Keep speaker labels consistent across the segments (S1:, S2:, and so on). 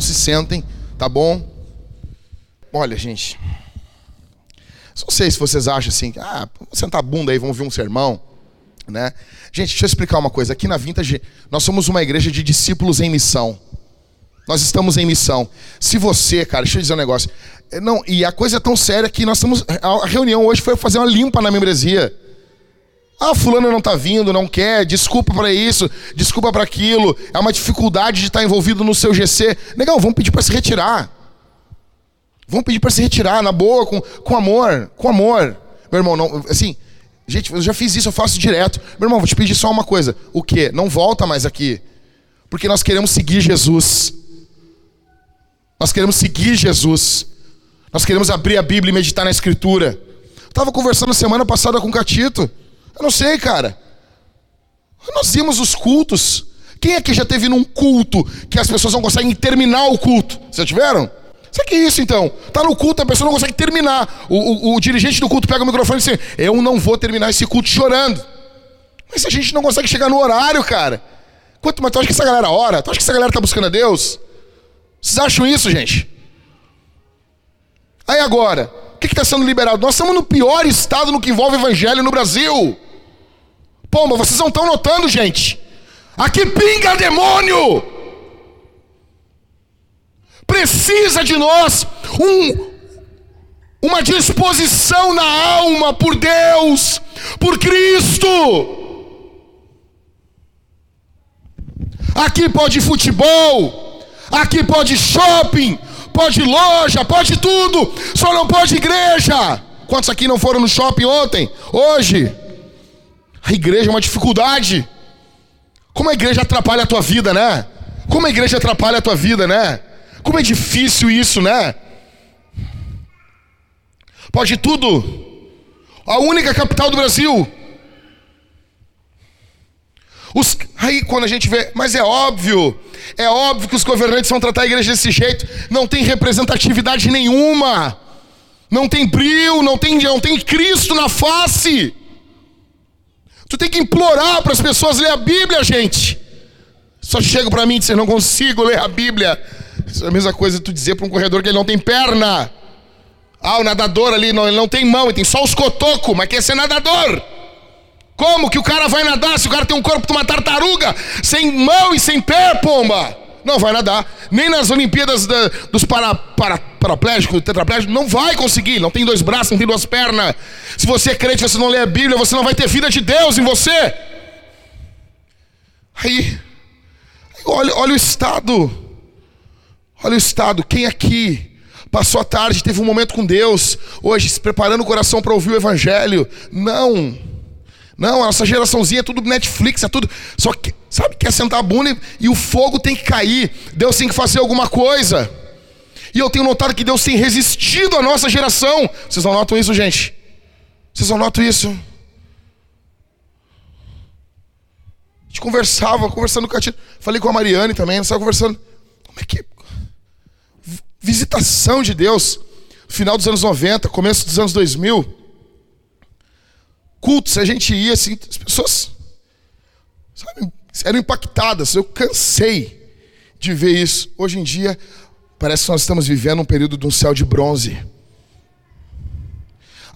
S1: irmãos se sentem, tá bom? Olha, gente. Não sei se vocês acham assim, ah, vamos sentar a bunda aí, vamos ver um sermão, né? Gente, deixa eu explicar uma coisa. Aqui na Vintage, nós somos uma igreja de discípulos em missão. Nós estamos em missão. Se você, cara, deixa eu dizer um negócio. Não, e a coisa é tão séria que nós estamos. A reunião hoje foi fazer uma limpa na membresia. Ah, fulano não está vindo, não quer, desculpa para isso, desculpa para aquilo, é uma dificuldade de estar envolvido no seu GC. Legal, vamos pedir para se retirar. Vamos pedir para se retirar, na boa, com, com amor, com amor. Meu irmão, não, assim, gente, eu já fiz isso, eu faço direto. Meu irmão, vou te pedir só uma coisa. O quê? Não volta mais aqui. Porque nós queremos seguir Jesus. Nós queremos seguir Jesus. Nós queremos abrir a Bíblia e meditar na Escritura. Estava conversando semana passada com o Catito. Eu não sei, cara. Nós vimos os cultos. Quem aqui já teve num culto que as pessoas não conseguem terminar o culto? Vocês tiveram? Sabe que é isso então? Tá no culto, a pessoa não consegue terminar. O, o, o dirigente do culto pega o microfone e diz: assim, Eu não vou terminar esse culto chorando. Mas a gente não consegue chegar no horário, cara. Quanto mais tu acha que essa galera ora? Tu acha que essa galera tá buscando a Deus? Vocês acham isso, gente? Aí agora, o que está sendo liberado? Nós estamos no pior estado no que envolve evangelho no Brasil. Pomba, vocês não estão notando, gente? Aqui pinga demônio! Precisa de nós um, uma disposição na alma por Deus, por Cristo. Aqui pode futebol, aqui pode shopping, pode loja, pode tudo, só não pode igreja. Quantos aqui não foram no shopping ontem? Hoje? A igreja é uma dificuldade. Como a igreja atrapalha a tua vida, né? Como a igreja atrapalha a tua vida, né? Como é difícil isso, né? Pode tudo. A única capital do Brasil. Os, aí quando a gente vê, mas é óbvio, é óbvio que os governantes vão tratar a igreja desse jeito, não tem representatividade nenhuma, não tem brilho, não tem, não tem Cristo na face. Tu tem que implorar para as pessoas ler a Bíblia, gente. Só chega para mim e diz: não consigo ler a Bíblia. Isso é a mesma coisa tu dizer para um corredor que ele não tem perna. Ah, o nadador ali, não, ele não tem mão, ele tem só os cotocos, mas quer ser nadador. Como que o cara vai nadar se o cara tem um corpo de uma tartaruga, sem mão e sem pé, pomba? Não vai nadar. Nem nas Olimpíadas da, dos para, para, paraplégicos, tetraplégicos, não vai conseguir. Não tem dois braços, não tem duas pernas. Se você é crente, você não lê a Bíblia, você não vai ter vida de Deus em você. Aí, olha, olha o estado. Olha o estado. Quem aqui passou a tarde, teve um momento com Deus, hoje se preparando o coração para ouvir o Evangelho? Não. Não, a nossa geraçãozinha é tudo Netflix, é tudo. Só que, sabe, quer sentar a bunda e, e o fogo tem que cair. Deus tem que fazer alguma coisa. E eu tenho notado que Deus tem resistido à nossa geração. Vocês não notam isso, gente? Vocês não notam isso? A gente conversava, conversando com a tia. Falei com a Mariane também, nós conversando. Como é que. Visitação de Deus. Final dos anos 90, começo dos anos 2000 cultos, a gente ia assim, as pessoas sabe, eram impactadas. Eu cansei de ver isso. Hoje em dia, parece que nós estamos vivendo um período de um céu de bronze.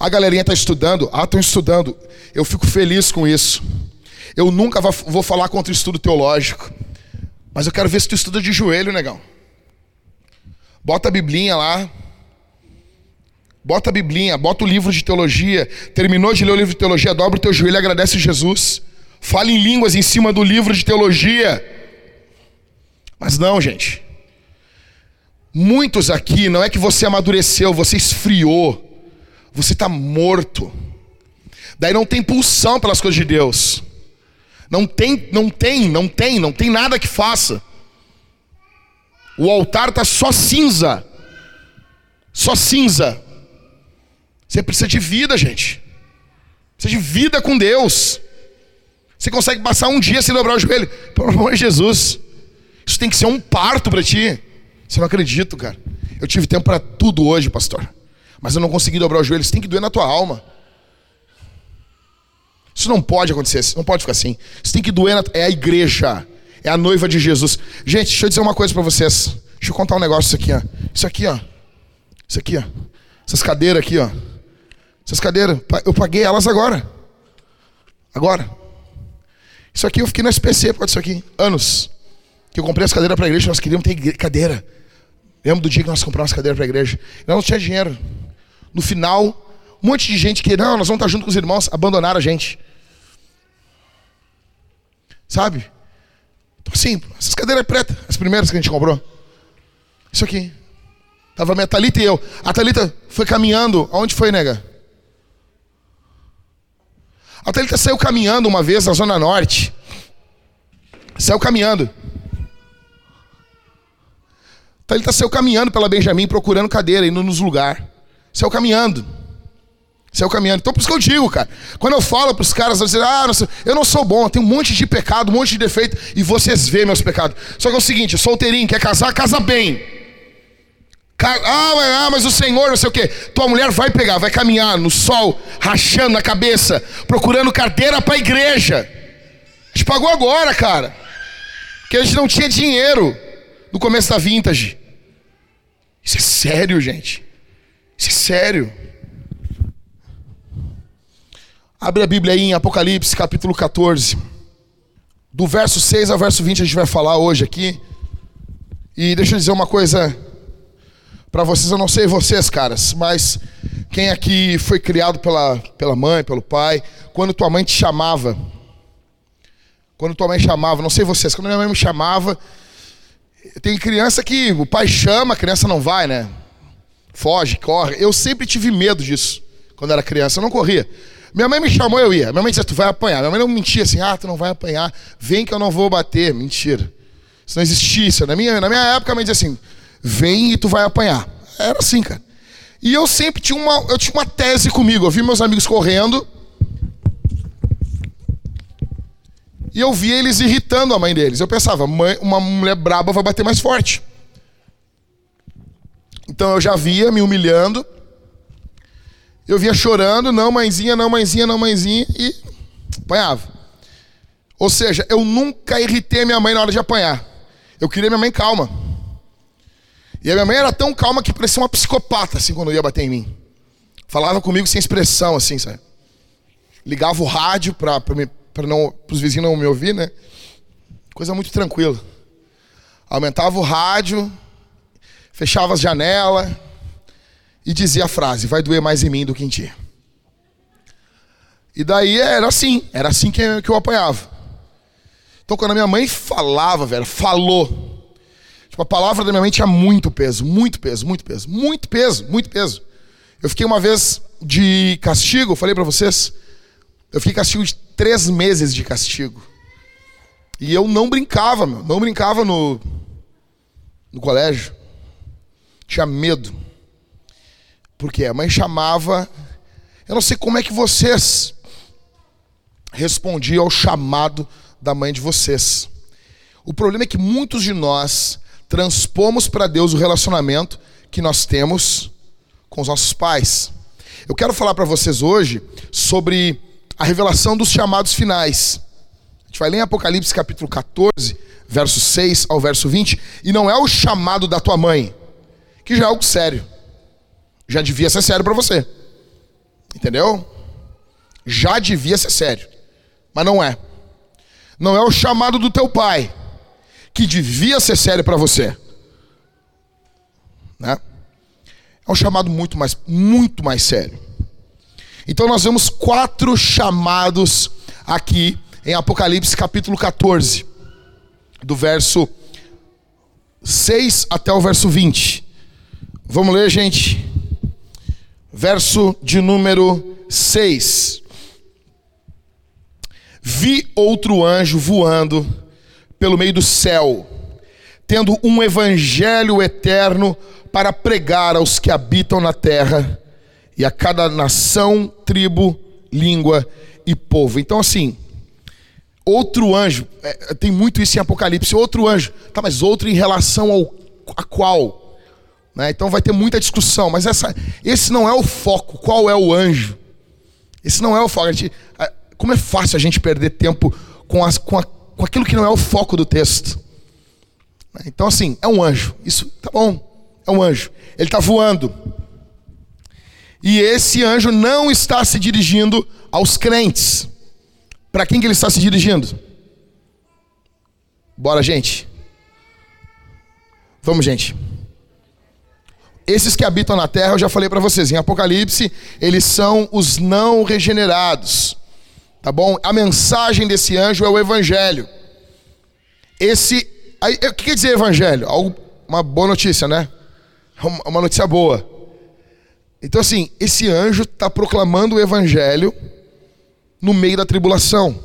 S1: A galerinha está estudando, ah, estão estudando. Eu fico feliz com isso. Eu nunca vou falar contra o estudo teológico. Mas eu quero ver se tu estuda de joelho, negão. Bota a biblinha lá, Bota a Biblinha, bota o livro de teologia. Terminou de ler o livro de teologia, dobra o teu joelho e agradece Jesus. Fale em línguas em cima do livro de teologia. Mas não, gente. Muitos aqui, não é que você amadureceu, você esfriou. Você está morto. Daí não tem pulsão pelas coisas de Deus. Não tem, não tem, não tem, não tem nada que faça. O altar está só cinza. Só cinza. Você precisa de vida, gente. Precisa de vida com Deus. Você consegue passar um dia sem dobrar o joelho? Pelo amor de Jesus. Isso tem que ser um parto para ti. Você não acredita, cara. Eu tive tempo para tudo hoje, pastor. Mas eu não consegui dobrar o joelho. Isso tem que doer na tua alma. Isso não pode acontecer. Isso não pode ficar assim. Isso tem que doer. Na... É a igreja. É a noiva de Jesus. Gente, deixa eu dizer uma coisa para vocês. Deixa eu contar um negócio isso aqui, ó. Isso aqui, ó. Isso aqui, ó. Essas cadeiras aqui, ó. Essas cadeiras, eu paguei elas agora. Agora. Isso aqui eu fiquei no SPC por isso aqui. Anos. Que eu comprei as cadeiras para a igreja, nós queríamos ter cadeira. Lembro do dia que nós compramos as cadeiras para a igreja. Nós não tinha dinheiro. No final, um monte de gente que, não, nós vamos estar junto com os irmãos, abandonaram a gente. Sabe? Então, assim, essas cadeiras pretas, as primeiras que a gente comprou. Isso aqui. Tava a minha Thalita e eu. A Thalita foi caminhando. Aonde foi, nega? A Thalita saiu caminhando uma vez na Zona Norte. Saiu caminhando. A Thalita saiu caminhando pela Benjamin, procurando cadeira, indo nos lugares. Saiu caminhando. Saiu caminhando. Então, por isso que eu digo, cara. Quando eu falo para os caras, eu, dizer, ah, eu não sou bom, eu tenho um monte de pecado, um monte de defeito, e vocês vêem meus pecados. Só que é o seguinte, solteirinho, quer casar, casa bem. Ah, mas o Senhor, não sei o que. Tua mulher vai pegar, vai caminhar no sol, rachando na cabeça, procurando carteira para a igreja. A gente pagou agora, cara. Porque a gente não tinha dinheiro no começo da vintage. Isso é sério, gente. Isso é sério. Abre a Bíblia aí em Apocalipse, capítulo 14. Do verso 6 ao verso 20 a gente vai falar hoje aqui. E deixa eu dizer uma coisa para vocês, eu não sei vocês, caras, mas quem aqui foi criado pela, pela mãe, pelo pai, quando tua mãe te chamava, quando tua mãe chamava, não sei vocês, quando minha mãe me chamava, tem criança que o pai chama, a criança não vai, né? Foge, corre. Eu sempre tive medo disso quando era criança, eu não corria. Minha mãe me chamou, eu ia. Minha mãe dizia, tu vai apanhar. Minha mãe não mentia assim, ah, tu não vai apanhar. Vem que eu não vou bater. Mentira. Isso não existia. Isso. Na, minha, na minha época, a mãe dizia assim, vem e tu vai apanhar. Era assim, cara. E eu sempre tinha uma, eu tinha uma tese comigo. Eu vi meus amigos correndo. E eu via eles irritando a mãe deles. Eu pensava, mãe, uma mulher braba vai bater mais forte. Então eu já via me humilhando. Eu via chorando, não mãezinha, não mãezinha, não mãezinha, e apanhava. Ou seja, eu nunca irritei minha mãe na hora de apanhar. Eu queria minha mãe calma. E a minha mãe era tão calma que parecia uma psicopata, assim, quando ia bater em mim. Falava comigo sem expressão, assim, sabe? Ligava o rádio para os vizinhos não me ouvir, né? Coisa muito tranquila. Aumentava o rádio, fechava as janelas e dizia a frase: vai doer mais em mim do que em ti. E daí era assim, era assim que eu, que eu apanhava. Então quando a minha mãe falava, velho, falou. Tipo, a palavra da minha mãe tinha muito peso, muito peso, muito peso, muito peso, muito peso. Eu fiquei uma vez de castigo, falei para vocês. Eu fiquei castigo de três meses de castigo. E eu não brincava, meu, não brincava no, no colégio. Tinha medo. Porque a mãe chamava. Eu não sei como é que vocês respondiam ao chamado da mãe de vocês. O problema é que muitos de nós transpomos para Deus o relacionamento que nós temos com os nossos pais. Eu quero falar para vocês hoje sobre a revelação dos chamados finais. A gente vai ler em Apocalipse capítulo 14, verso 6 ao verso 20, e não é o chamado da tua mãe, que já é algo sério. Já devia ser sério para você. Entendeu? Já devia ser sério. Mas não é. Não é o chamado do teu pai, que devia ser sério para você. Né? É um chamado muito mais, muito mais sério. Então nós vemos quatro chamados aqui em Apocalipse capítulo 14, do verso 6 até o verso 20. Vamos ler, gente? verso de número 6. Vi outro anjo voando pelo meio do céu, tendo um evangelho eterno para pregar aos que habitam na terra e a cada nação, tribo, língua e povo. Então, assim, outro anjo, é, tem muito isso em Apocalipse, outro anjo, tá, mas outro em relação ao a qual? Né? Então vai ter muita discussão, mas essa, esse não é o foco. Qual é o anjo? Esse não é o foco. Gente, como é fácil a gente perder tempo com, as, com, a, com aquilo que não é o foco do texto. Então, assim, é um anjo. Isso tá bom. É um anjo. Ele está voando. E esse anjo não está se dirigindo aos crentes. Para quem que ele está se dirigindo? Bora, gente. Vamos, gente. Esses que habitam na terra, eu já falei para vocês, em Apocalipse, eles são os não regenerados. Tá bom? A mensagem desse anjo é o evangelho. Esse aí, o que quer dizer evangelho? Uma boa notícia, né? Uma notícia boa. Então assim, esse anjo está proclamando o evangelho no meio da tribulação.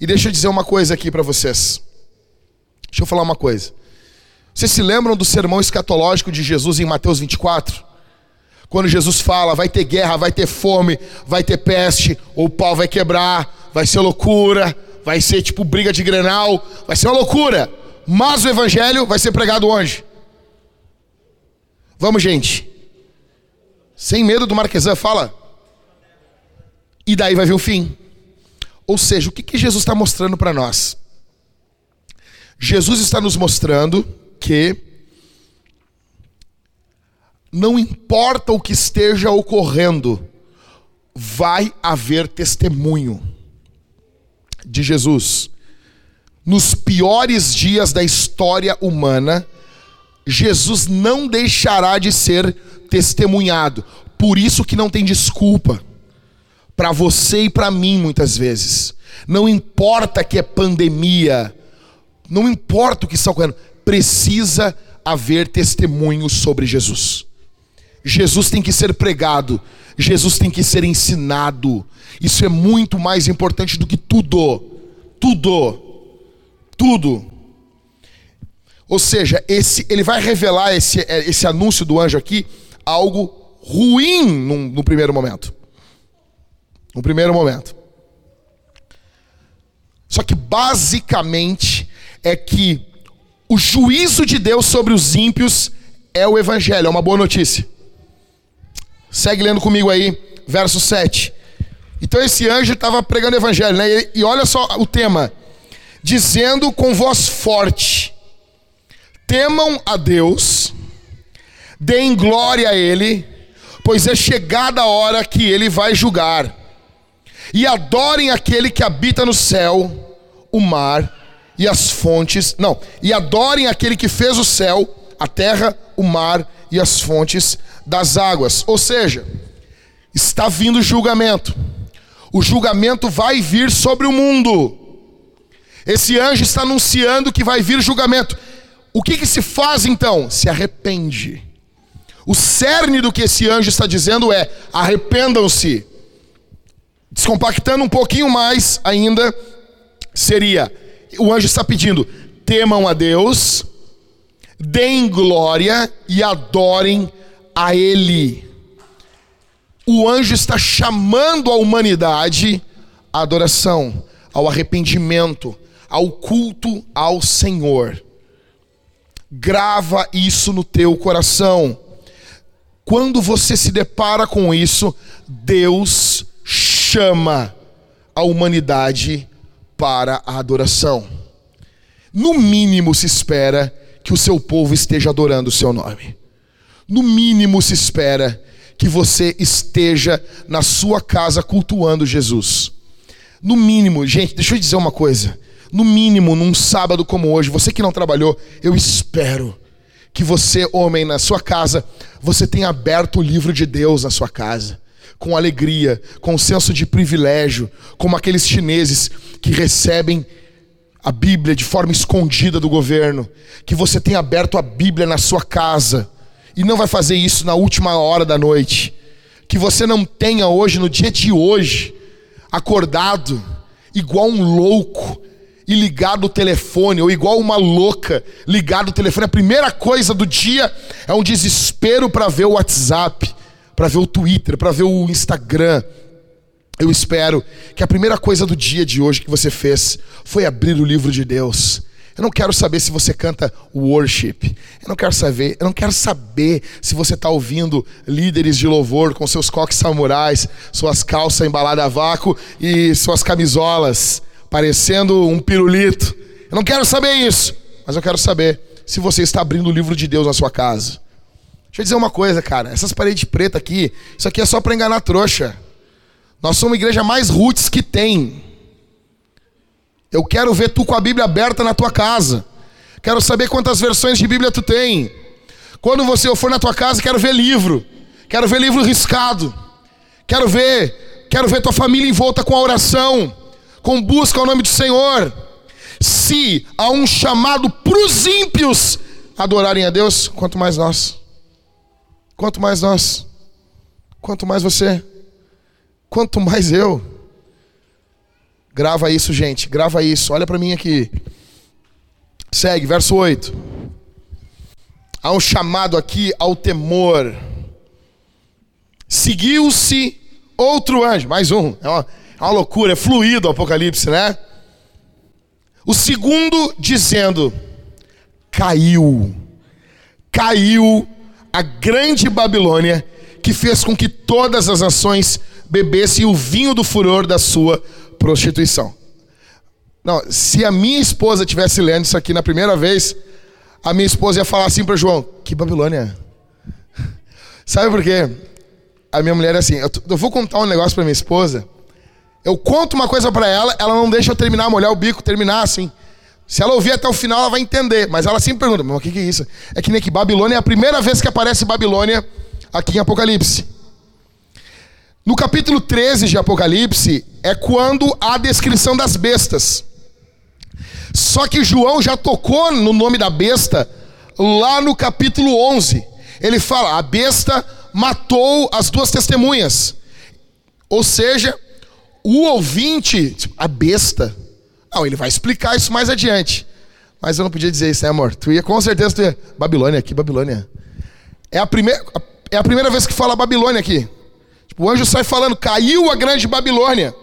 S1: E deixa eu dizer uma coisa aqui para vocês. Deixa eu falar uma coisa. Vocês se lembram do sermão escatológico de Jesus em Mateus 24? Quando Jesus fala, vai ter guerra, vai ter fome, vai ter peste, o pau vai quebrar, vai ser loucura, vai ser tipo briga de grenal, vai ser uma loucura. Mas o evangelho vai ser pregado onde? Vamos, gente. Sem medo do Marquesan, fala. E daí vai vir o fim. Ou seja, o que, que Jesus está mostrando para nós? Jesus está nos mostrando que não importa o que esteja ocorrendo, vai haver testemunho de Jesus. Nos piores dias da história humana, Jesus não deixará de ser testemunhado. Por isso que não tem desculpa para você e para mim muitas vezes. Não importa que é pandemia, não importa o que está ocorrendo, precisa haver testemunhos sobre Jesus. Jesus tem que ser pregado, Jesus tem que ser ensinado. Isso é muito mais importante do que tudo. Tudo. Tudo. Ou seja, esse, ele vai revelar esse, esse anúncio do anjo aqui algo ruim no, no primeiro momento. No primeiro momento. Só que basicamente é que o juízo de Deus sobre os ímpios é o evangelho, é uma boa notícia. Segue lendo comigo aí, verso 7. Então esse anjo estava pregando o evangelho, né? E, olha só o tema: dizendo com voz forte: temam a Deus, deem glória a Ele, pois é chegada a hora que Ele vai julgar, e adorem aquele que habita no céu, o mar e as fontes, não, e adorem aquele que fez o céu, a terra, o mar e as fontes das águas. Ou seja, está vindo julgamento. O julgamento vai vir sobre o mundo. Esse anjo está anunciando que vai vir julgamento. O que, que se faz então? Se arrepende. O cerne do que esse anjo está dizendo é: arrependam-se. Descompactando um pouquinho mais ainda, seria o anjo está pedindo: temam a Deus, deem glória e adorem a Ele. O anjo está chamando a humanidade à adoração, ao arrependimento, ao culto ao Senhor. Grava isso no teu coração. Quando você se depara com isso, Deus chama a humanidade para a adoração. No mínimo se espera que o seu povo esteja adorando o seu nome. No mínimo se espera que você esteja na sua casa cultuando Jesus. No mínimo, gente, deixa eu dizer uma coisa. No mínimo, num sábado como hoje, você que não trabalhou, eu espero que você, homem, na sua casa, você tenha aberto o livro de Deus na sua casa com alegria, com senso de privilégio, como aqueles chineses que recebem a Bíblia de forma escondida do governo, que você tem aberto a Bíblia na sua casa e não vai fazer isso na última hora da noite, que você não tenha hoje, no dia de hoje, acordado igual um louco e ligado o telefone, ou igual uma louca ligado o telefone. A primeira coisa do dia é um desespero para ver o WhatsApp para ver o Twitter, para ver o Instagram. Eu espero que a primeira coisa do dia de hoje que você fez foi abrir o livro de Deus. Eu não quero saber se você canta worship. Eu não quero saber, eu não quero saber se você está ouvindo líderes de louvor com seus coques samurais, suas calças embaladas a vácuo e suas camisolas parecendo um pirulito. Eu não quero saber isso. mas eu quero saber se você está abrindo o livro de Deus na sua casa. Deixa eu dizer uma coisa, cara. Essas paredes pretas aqui, isso aqui é só para enganar trouxa. Nós somos a igreja mais roots que tem. Eu quero ver tu com a Bíblia aberta na tua casa. Quero saber quantas versões de Bíblia tu tem. Quando você for na tua casa, quero ver livro. Quero ver livro riscado. Quero ver, quero ver tua família envolta com a oração, com busca ao nome do Senhor. Se há um chamado para os ímpios adorarem a Deus, quanto mais nós. Quanto mais nós. Quanto mais você. Quanto mais eu. Grava isso, gente. Grava isso. Olha para mim aqui. Segue, verso 8. Há um chamado aqui ao temor. Seguiu-se outro anjo, mais um. É uma, é uma loucura, é fluido o Apocalipse, né? O segundo dizendo: caiu, caiu a grande Babilônia, que fez com que todas as nações bebessem o vinho do furor da sua prostituição. Não, se a minha esposa tivesse lendo isso aqui na primeira vez, a minha esposa ia falar assim para João: Que Babilônia? Sabe por quê? A minha mulher é assim: eu, eu vou contar um negócio para minha esposa. Eu conto uma coisa para ela, ela não deixa eu terminar, molhar o bico, terminar assim. Se ela ouvir até o final, ela vai entender. Mas ela sempre pergunta: Mas o que, que é isso? É que nem que Babilônia é a primeira vez que aparece Babilônia aqui em Apocalipse. No capítulo 13 de Apocalipse é quando há a descrição das bestas. Só que João já tocou no nome da besta lá no capítulo 11. Ele fala: a besta matou as duas testemunhas. Ou seja, o ouvinte, a besta. Não, ele vai explicar isso mais adiante. Mas eu não podia dizer isso, né, amor? Tu ia com certeza tu ia. Babilônia, aqui, Babilônia. É a, primeira, é a primeira vez que fala Babilônia aqui. Tipo, o anjo sai falando: caiu a grande Babilônia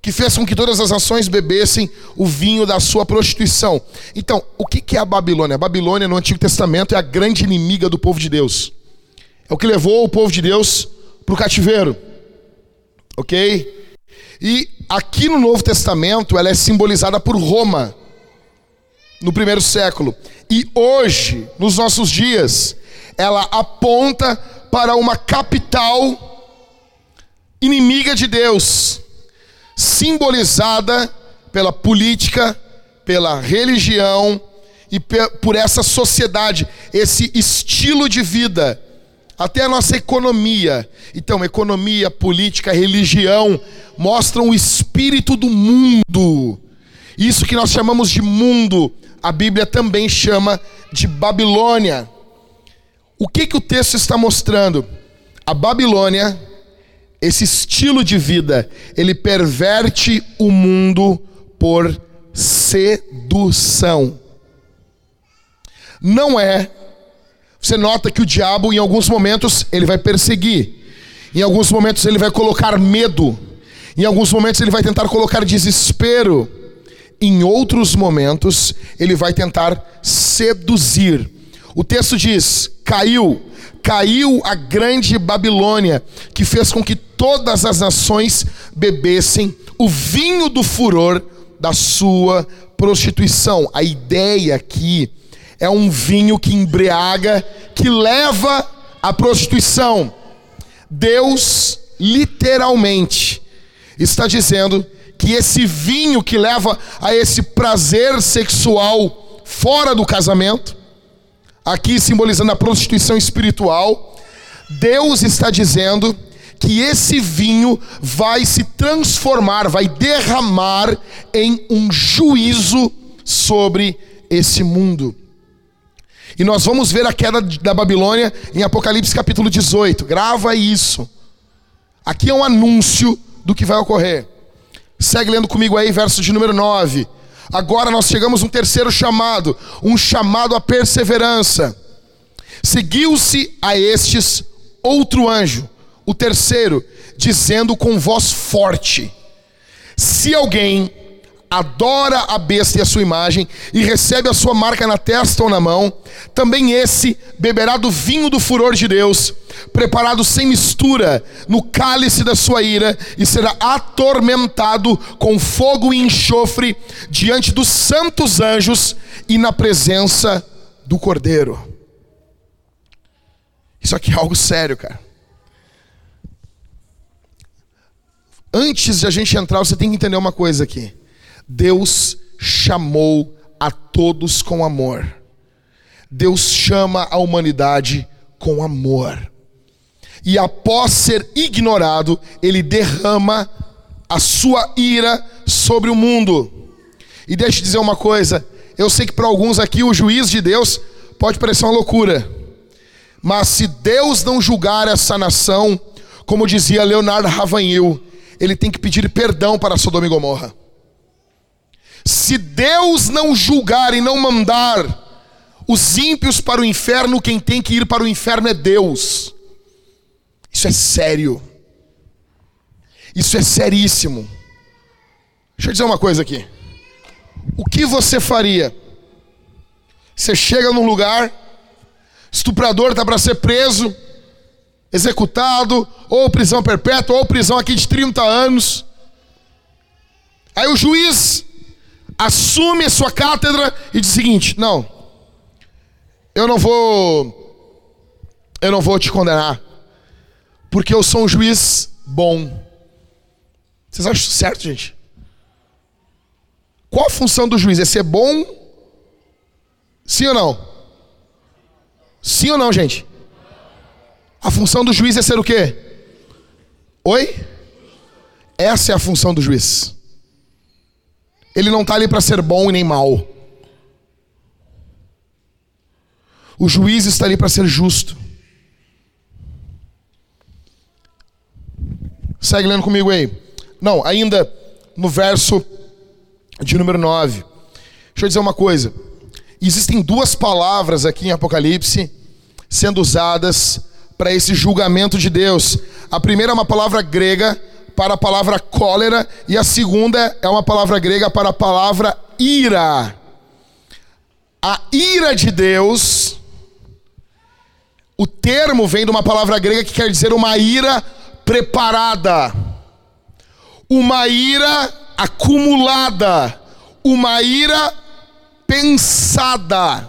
S1: que fez com que todas as nações bebessem o vinho da sua prostituição. Então, o que é a Babilônia? A Babilônia no Antigo Testamento é a grande inimiga do povo de Deus. É o que levou o povo de Deus para o cativeiro. Ok? E aqui no Novo Testamento ela é simbolizada por Roma, no primeiro século. E hoje, nos nossos dias, ela aponta para uma capital inimiga de Deus simbolizada pela política, pela religião e por essa sociedade, esse estilo de vida, até a nossa economia. Então, economia, política, religião mostram o espírito do mundo. Isso que nós chamamos de mundo, a Bíblia também chama de Babilônia. O que que o texto está mostrando? A Babilônia esse estilo de vida, ele perverte o mundo por sedução. Não é. Você nota que o diabo, em alguns momentos, ele vai perseguir. Em alguns momentos, ele vai colocar medo. Em alguns momentos, ele vai tentar colocar desespero. Em outros momentos, ele vai tentar seduzir. O texto diz: caiu, caiu a grande Babilônia, que fez com que todas as nações bebessem o vinho do furor da sua prostituição. A ideia aqui é um vinho que embriaga, que leva à prostituição. Deus, literalmente, está dizendo que esse vinho que leva a esse prazer sexual fora do casamento, aqui simbolizando a prostituição espiritual, Deus está dizendo que esse vinho vai se transformar, vai derramar em um juízo sobre esse mundo. E nós vamos ver a queda da Babilônia em Apocalipse capítulo 18. Grava isso. Aqui é um anúncio do que vai ocorrer. Segue lendo comigo aí, verso de número 9. Agora nós chegamos a um terceiro chamado, um chamado à perseverança. Seguiu-se a estes outro anjo, o terceiro, dizendo com voz forte: Se alguém adora a besta e a sua imagem e recebe a sua marca na testa ou na mão, também esse beberá do vinho do furor de Deus, preparado sem mistura no cálice da sua ira, e será atormentado com fogo e enxofre diante dos santos anjos e na presença do Cordeiro. Isso aqui é algo sério, cara. Antes de a gente entrar, você tem que entender uma coisa aqui. Deus chamou a todos com amor. Deus chama a humanidade com amor. E após ser ignorado, ele derrama a sua ira sobre o mundo. E deixa eu dizer uma coisa: eu sei que para alguns aqui o juiz de Deus pode parecer uma loucura, mas se Deus não julgar essa nação, como dizia Leonardo Ravanhil, ele tem que pedir perdão para Sodoma e Gomorra. Se Deus não julgar e não mandar os ímpios para o inferno, quem tem que ir para o inferno é Deus. Isso é sério. Isso é seríssimo. Deixa eu dizer uma coisa aqui. O que você faria? Você chega num lugar, estuprador está para ser preso, executado, ou prisão perpétua, ou prisão aqui de 30 anos. Aí o juiz assume a sua cátedra e diz o seguinte: não, eu não vou, eu não vou te condenar, porque eu sou um juiz bom. Vocês acham certo, gente? Qual a função do juiz? É ser bom? Sim ou não? Sim ou não, gente? A função do juiz é ser o quê? Oi? Essa é a função do juiz. Ele não está ali para ser bom e nem mal. O juiz está ali para ser justo. Segue lendo comigo aí. Não, ainda no verso de número 9. Deixa eu dizer uma coisa. Existem duas palavras aqui em Apocalipse sendo usadas para esse julgamento de Deus. A primeira é uma palavra grega para a palavra cólera e a segunda é uma palavra grega para a palavra ira. A ira de Deus, o termo vem de uma palavra grega que quer dizer uma ira preparada, uma ira acumulada, uma ira pensada.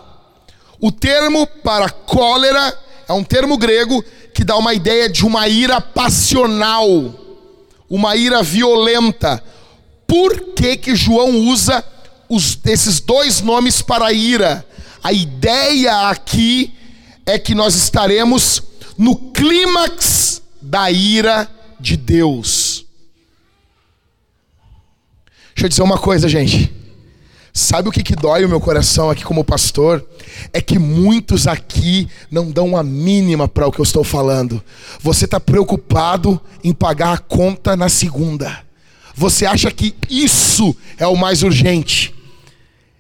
S1: O termo para cólera é um termo grego que dá uma ideia de uma ira passional, uma ira violenta. Por que, que João usa os, esses dois nomes para ira? A ideia aqui é que nós estaremos no clímax da ira de Deus. Deixa eu dizer uma coisa, gente. Sabe o que, que dói o meu coração aqui como pastor? É que muitos aqui não dão a mínima para o que eu estou falando. Você está preocupado em pagar a conta na segunda. Você acha que isso é o mais urgente.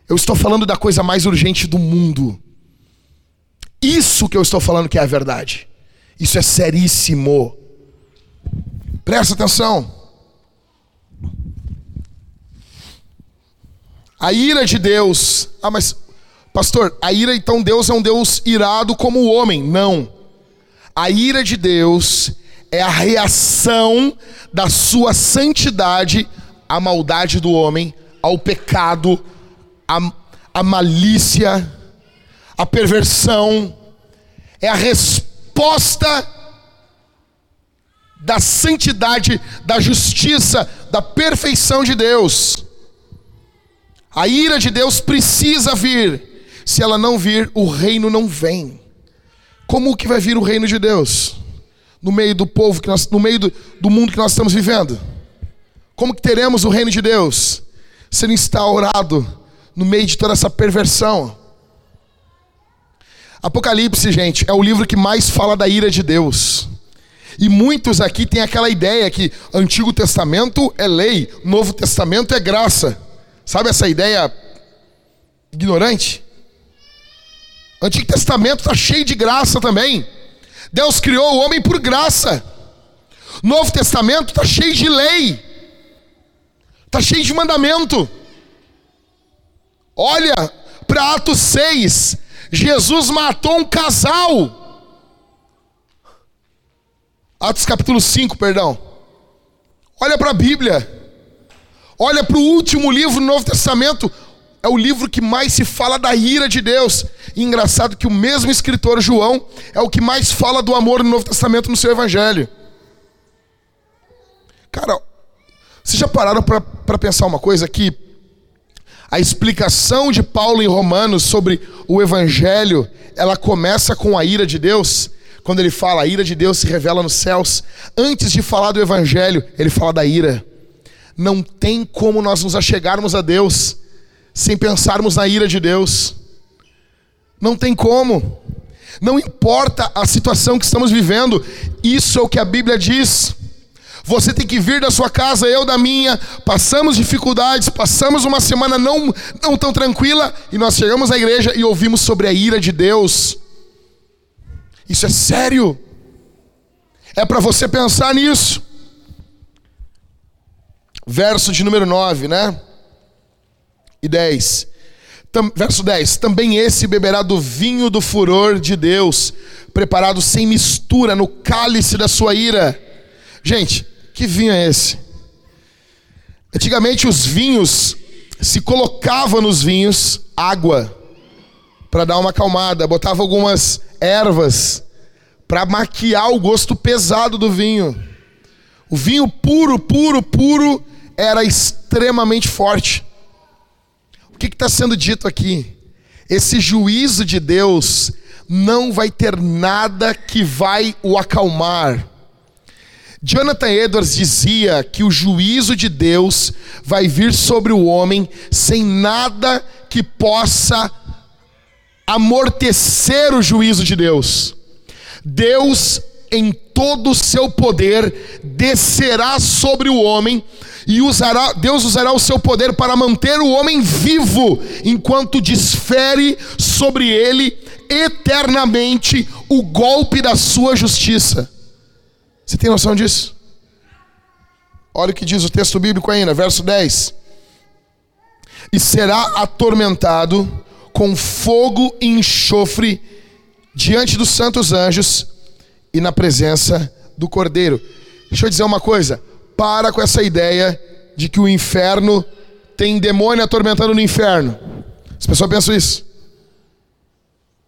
S1: Eu estou falando da coisa mais urgente do mundo. Isso que eu estou falando que é a verdade. Isso é seríssimo. Presta atenção. A ira de Deus. Ah, mas, pastor, a ira, então Deus é um Deus irado como o homem. Não. A ira de Deus é a reação da sua santidade à maldade do homem, ao pecado, à, à malícia, à perversão. É a resposta da santidade, da justiça, da perfeição de Deus. A ira de Deus precisa vir. Se ela não vir, o reino não vem. Como que vai vir o reino de Deus? No meio do povo que nós, no meio do, do mundo que nós estamos vivendo? Como que teremos o reino de Deus sendo instaurado no meio de toda essa perversão? Apocalipse, gente, é o livro que mais fala da ira de Deus. E muitos aqui têm aquela ideia que Antigo Testamento é lei, Novo Testamento é graça. Sabe essa ideia ignorante? Antigo Testamento está cheio de graça também. Deus criou o homem por graça. Novo Testamento está cheio de lei. Está cheio de mandamento. Olha para Atos 6. Jesus matou um casal. Atos capítulo 5, perdão. Olha para a Bíblia. Olha para o último livro do Novo Testamento. é o livro que mais se fala da ira de Deus. E engraçado que o mesmo escritor João é o que mais fala do amor no Novo Testamento no seu evangelho. Cara, vocês já pararam para pensar uma coisa que a explicação de Paulo em Romanos sobre o evangelho, ela começa com a ira de Deus? Quando ele fala a ira de Deus se revela nos céus, antes de falar do evangelho, ele fala da ira. Não tem como nós nos achegarmos a Deus sem pensarmos na ira de Deus. Não tem como. Não importa a situação que estamos vivendo, isso é o que a Bíblia diz. Você tem que vir da sua casa, eu da minha. Passamos dificuldades, passamos uma semana não, não tão tranquila e nós chegamos à igreja e ouvimos sobre a ira de Deus. Isso é sério. É para você pensar nisso. Verso de número 9, né? E 10. Verso 10: Também esse beberá do vinho do furor de Deus, preparado sem mistura no cálice da sua ira. Gente, que vinho é esse? Antigamente os vinhos se colocava nos vinhos água para dar uma acalmada, botava algumas ervas para maquiar o gosto pesado do vinho. O vinho puro, puro, puro era extremamente forte. O que está sendo dito aqui? Esse juízo de Deus não vai ter nada que vai o acalmar. Jonathan Edwards dizia que o juízo de Deus vai vir sobre o homem sem nada que possa amortecer o juízo de Deus. Deus, em todo o seu poder, descerá sobre o homem e usará, Deus usará o seu poder para manter o homem vivo, enquanto desfere sobre ele eternamente o golpe da sua justiça. Você tem noção disso? Olha o que diz o texto bíblico ainda, verso 10. E será atormentado com fogo e enxofre diante dos santos anjos e na presença do Cordeiro. Deixa eu dizer uma coisa para com essa ideia de que o inferno tem demônio atormentando no inferno. As pessoas pensam isso.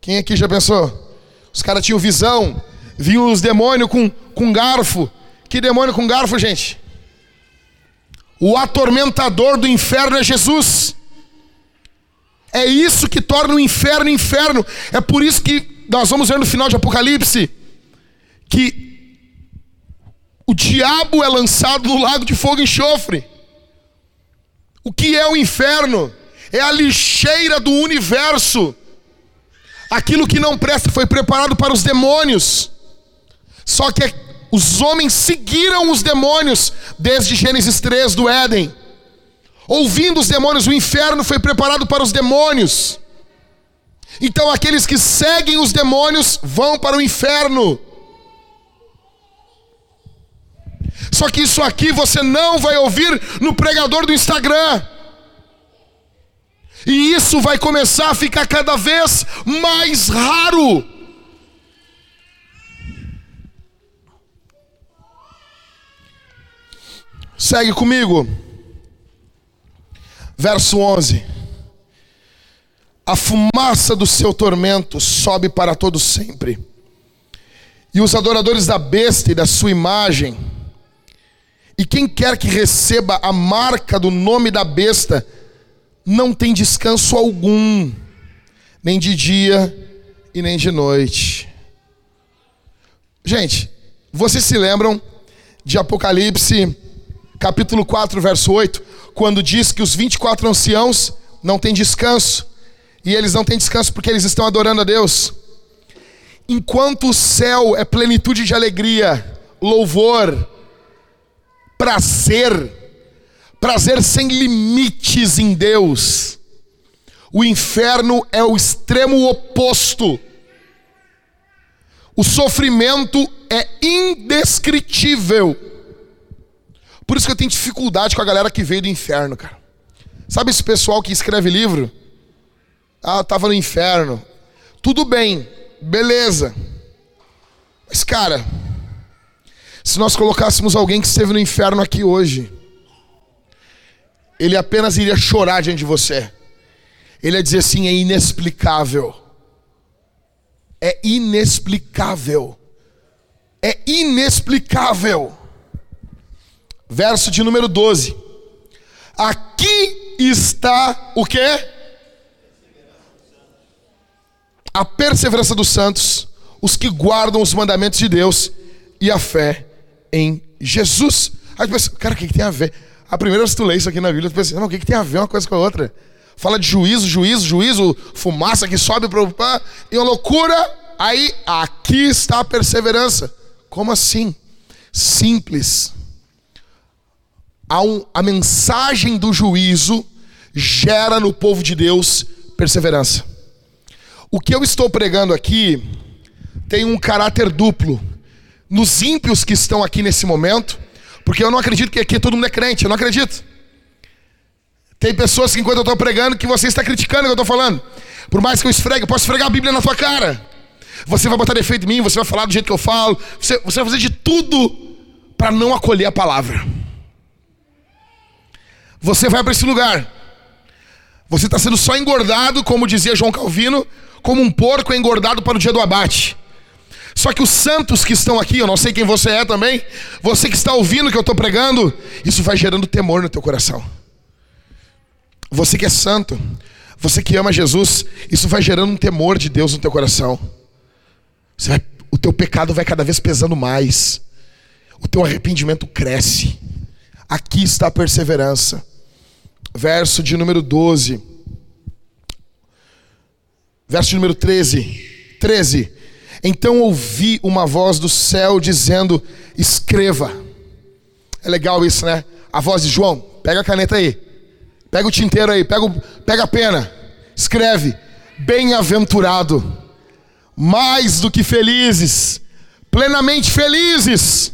S1: Quem aqui já pensou? Os caras tinham visão, viam os demônios com, com garfo. Que demônio com garfo, gente? O atormentador do inferno é Jesus. É isso que torna o inferno inferno. É por isso que nós vamos ver no final de Apocalipse que o diabo é lançado no lago de fogo e enxofre. O que é o inferno? É a lixeira do universo. Aquilo que não presta foi preparado para os demônios. Só que os homens seguiram os demônios desde Gênesis 3 do Éden. Ouvindo os demônios, o inferno foi preparado para os demônios. Então aqueles que seguem os demônios vão para o inferno. Só que isso aqui você não vai ouvir no pregador do Instagram. E isso vai começar a ficar cada vez mais raro. Segue comigo. Verso 11. A fumaça do seu tormento sobe para todo sempre. E os adoradores da besta e da sua imagem e quem quer que receba a marca do nome da besta, não tem descanso algum, nem de dia e nem de noite. Gente, vocês se lembram de Apocalipse, capítulo 4, verso 8, quando diz que os 24 anciãos não têm descanso, e eles não têm descanso porque eles estão adorando a Deus. Enquanto o céu é plenitude de alegria, louvor, prazer, prazer sem limites em Deus. O inferno é o extremo oposto. O sofrimento é indescritível. Por isso que eu tenho dificuldade com a galera que veio do inferno, cara. Sabe esse pessoal que escreve livro? Ah, estava no inferno. Tudo bem, beleza. Mas, cara, se nós colocássemos alguém que esteve no inferno aqui hoje, ele apenas iria chorar diante de você. Ele ia dizer assim: é inexplicável. É inexplicável. É inexplicável. Verso de número 12. Aqui está o que? A perseverança dos santos, os que guardam os mandamentos de Deus e a fé em Jesus. Aí tu pensa, cara, o que, que tem a ver? A primeira vez que tu lê isso aqui na Bíblia, tu pensa, não, o que, que tem a ver uma coisa com a outra? Fala de juízo, juízo, juízo, fumaça que sobe para e uma loucura. Aí, aqui está a perseverança. Como assim? Simples. A, um, a mensagem do juízo gera no povo de Deus perseverança. O que eu estou pregando aqui tem um caráter duplo. Nos ímpios que estão aqui nesse momento, porque eu não acredito que aqui todo mundo é crente, eu não acredito. Tem pessoas que enquanto eu estou pregando que você está criticando o que eu estou falando. Por mais que eu esfregue, eu posso esfregar a Bíblia na tua cara. Você vai botar defeito em mim, você vai falar do jeito que eu falo, você, você vai fazer de tudo para não acolher a palavra. Você vai para esse lugar. Você está sendo só engordado, como dizia João Calvino, como um porco engordado para o dia do abate. Só que os santos que estão aqui, eu não sei quem você é também, você que está ouvindo que eu estou pregando, isso vai gerando temor no teu coração. Você que é santo, você que ama Jesus, isso vai gerando um temor de Deus no teu coração. Vai, o teu pecado vai cada vez pesando mais. O teu arrependimento cresce. Aqui está a perseverança. Verso de número 12. Verso de número 13. 13. Então ouvi uma voz do céu dizendo: Escreva. É legal isso, né? A voz de João, pega a caneta aí. Pega o tinteiro aí, pega, o, pega a pena. Escreve: Bem-aventurado, mais do que felizes, plenamente felizes.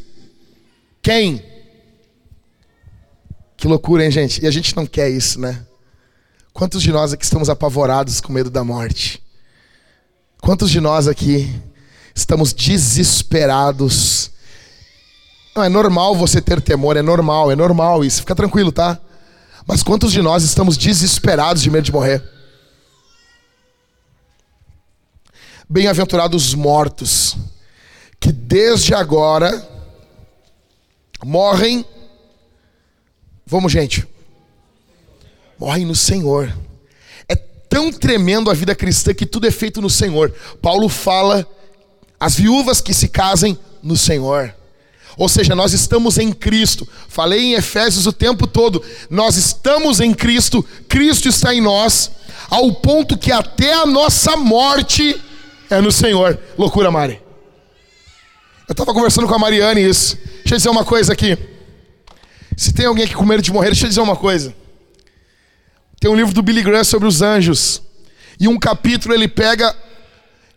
S1: Quem? Que loucura, hein, gente? E a gente não quer isso, né? Quantos de nós aqui estamos apavorados com medo da morte? Quantos de nós aqui estamos desesperados? Não, é normal você ter temor, é normal, é normal isso, fica tranquilo, tá? Mas quantos de nós estamos desesperados de medo de morrer? Bem-aventurados os mortos, que desde agora morrem. Vamos, gente. Morrem no Senhor. É tão tremendo a vida cristã que tudo é feito no Senhor. Paulo fala: as viúvas que se casem no Senhor. Ou seja, nós estamos em Cristo. Falei em Efésios o tempo todo. Nós estamos em Cristo, Cristo está em nós, ao ponto que até a nossa morte é no Senhor. Loucura, Mari. Eu estava conversando com a Mariane isso. Deixa eu dizer uma coisa aqui. Se tem alguém aqui com medo de morrer, deixa eu dizer uma coisa. Tem um livro do Billy Graham sobre os anjos. E um capítulo ele pega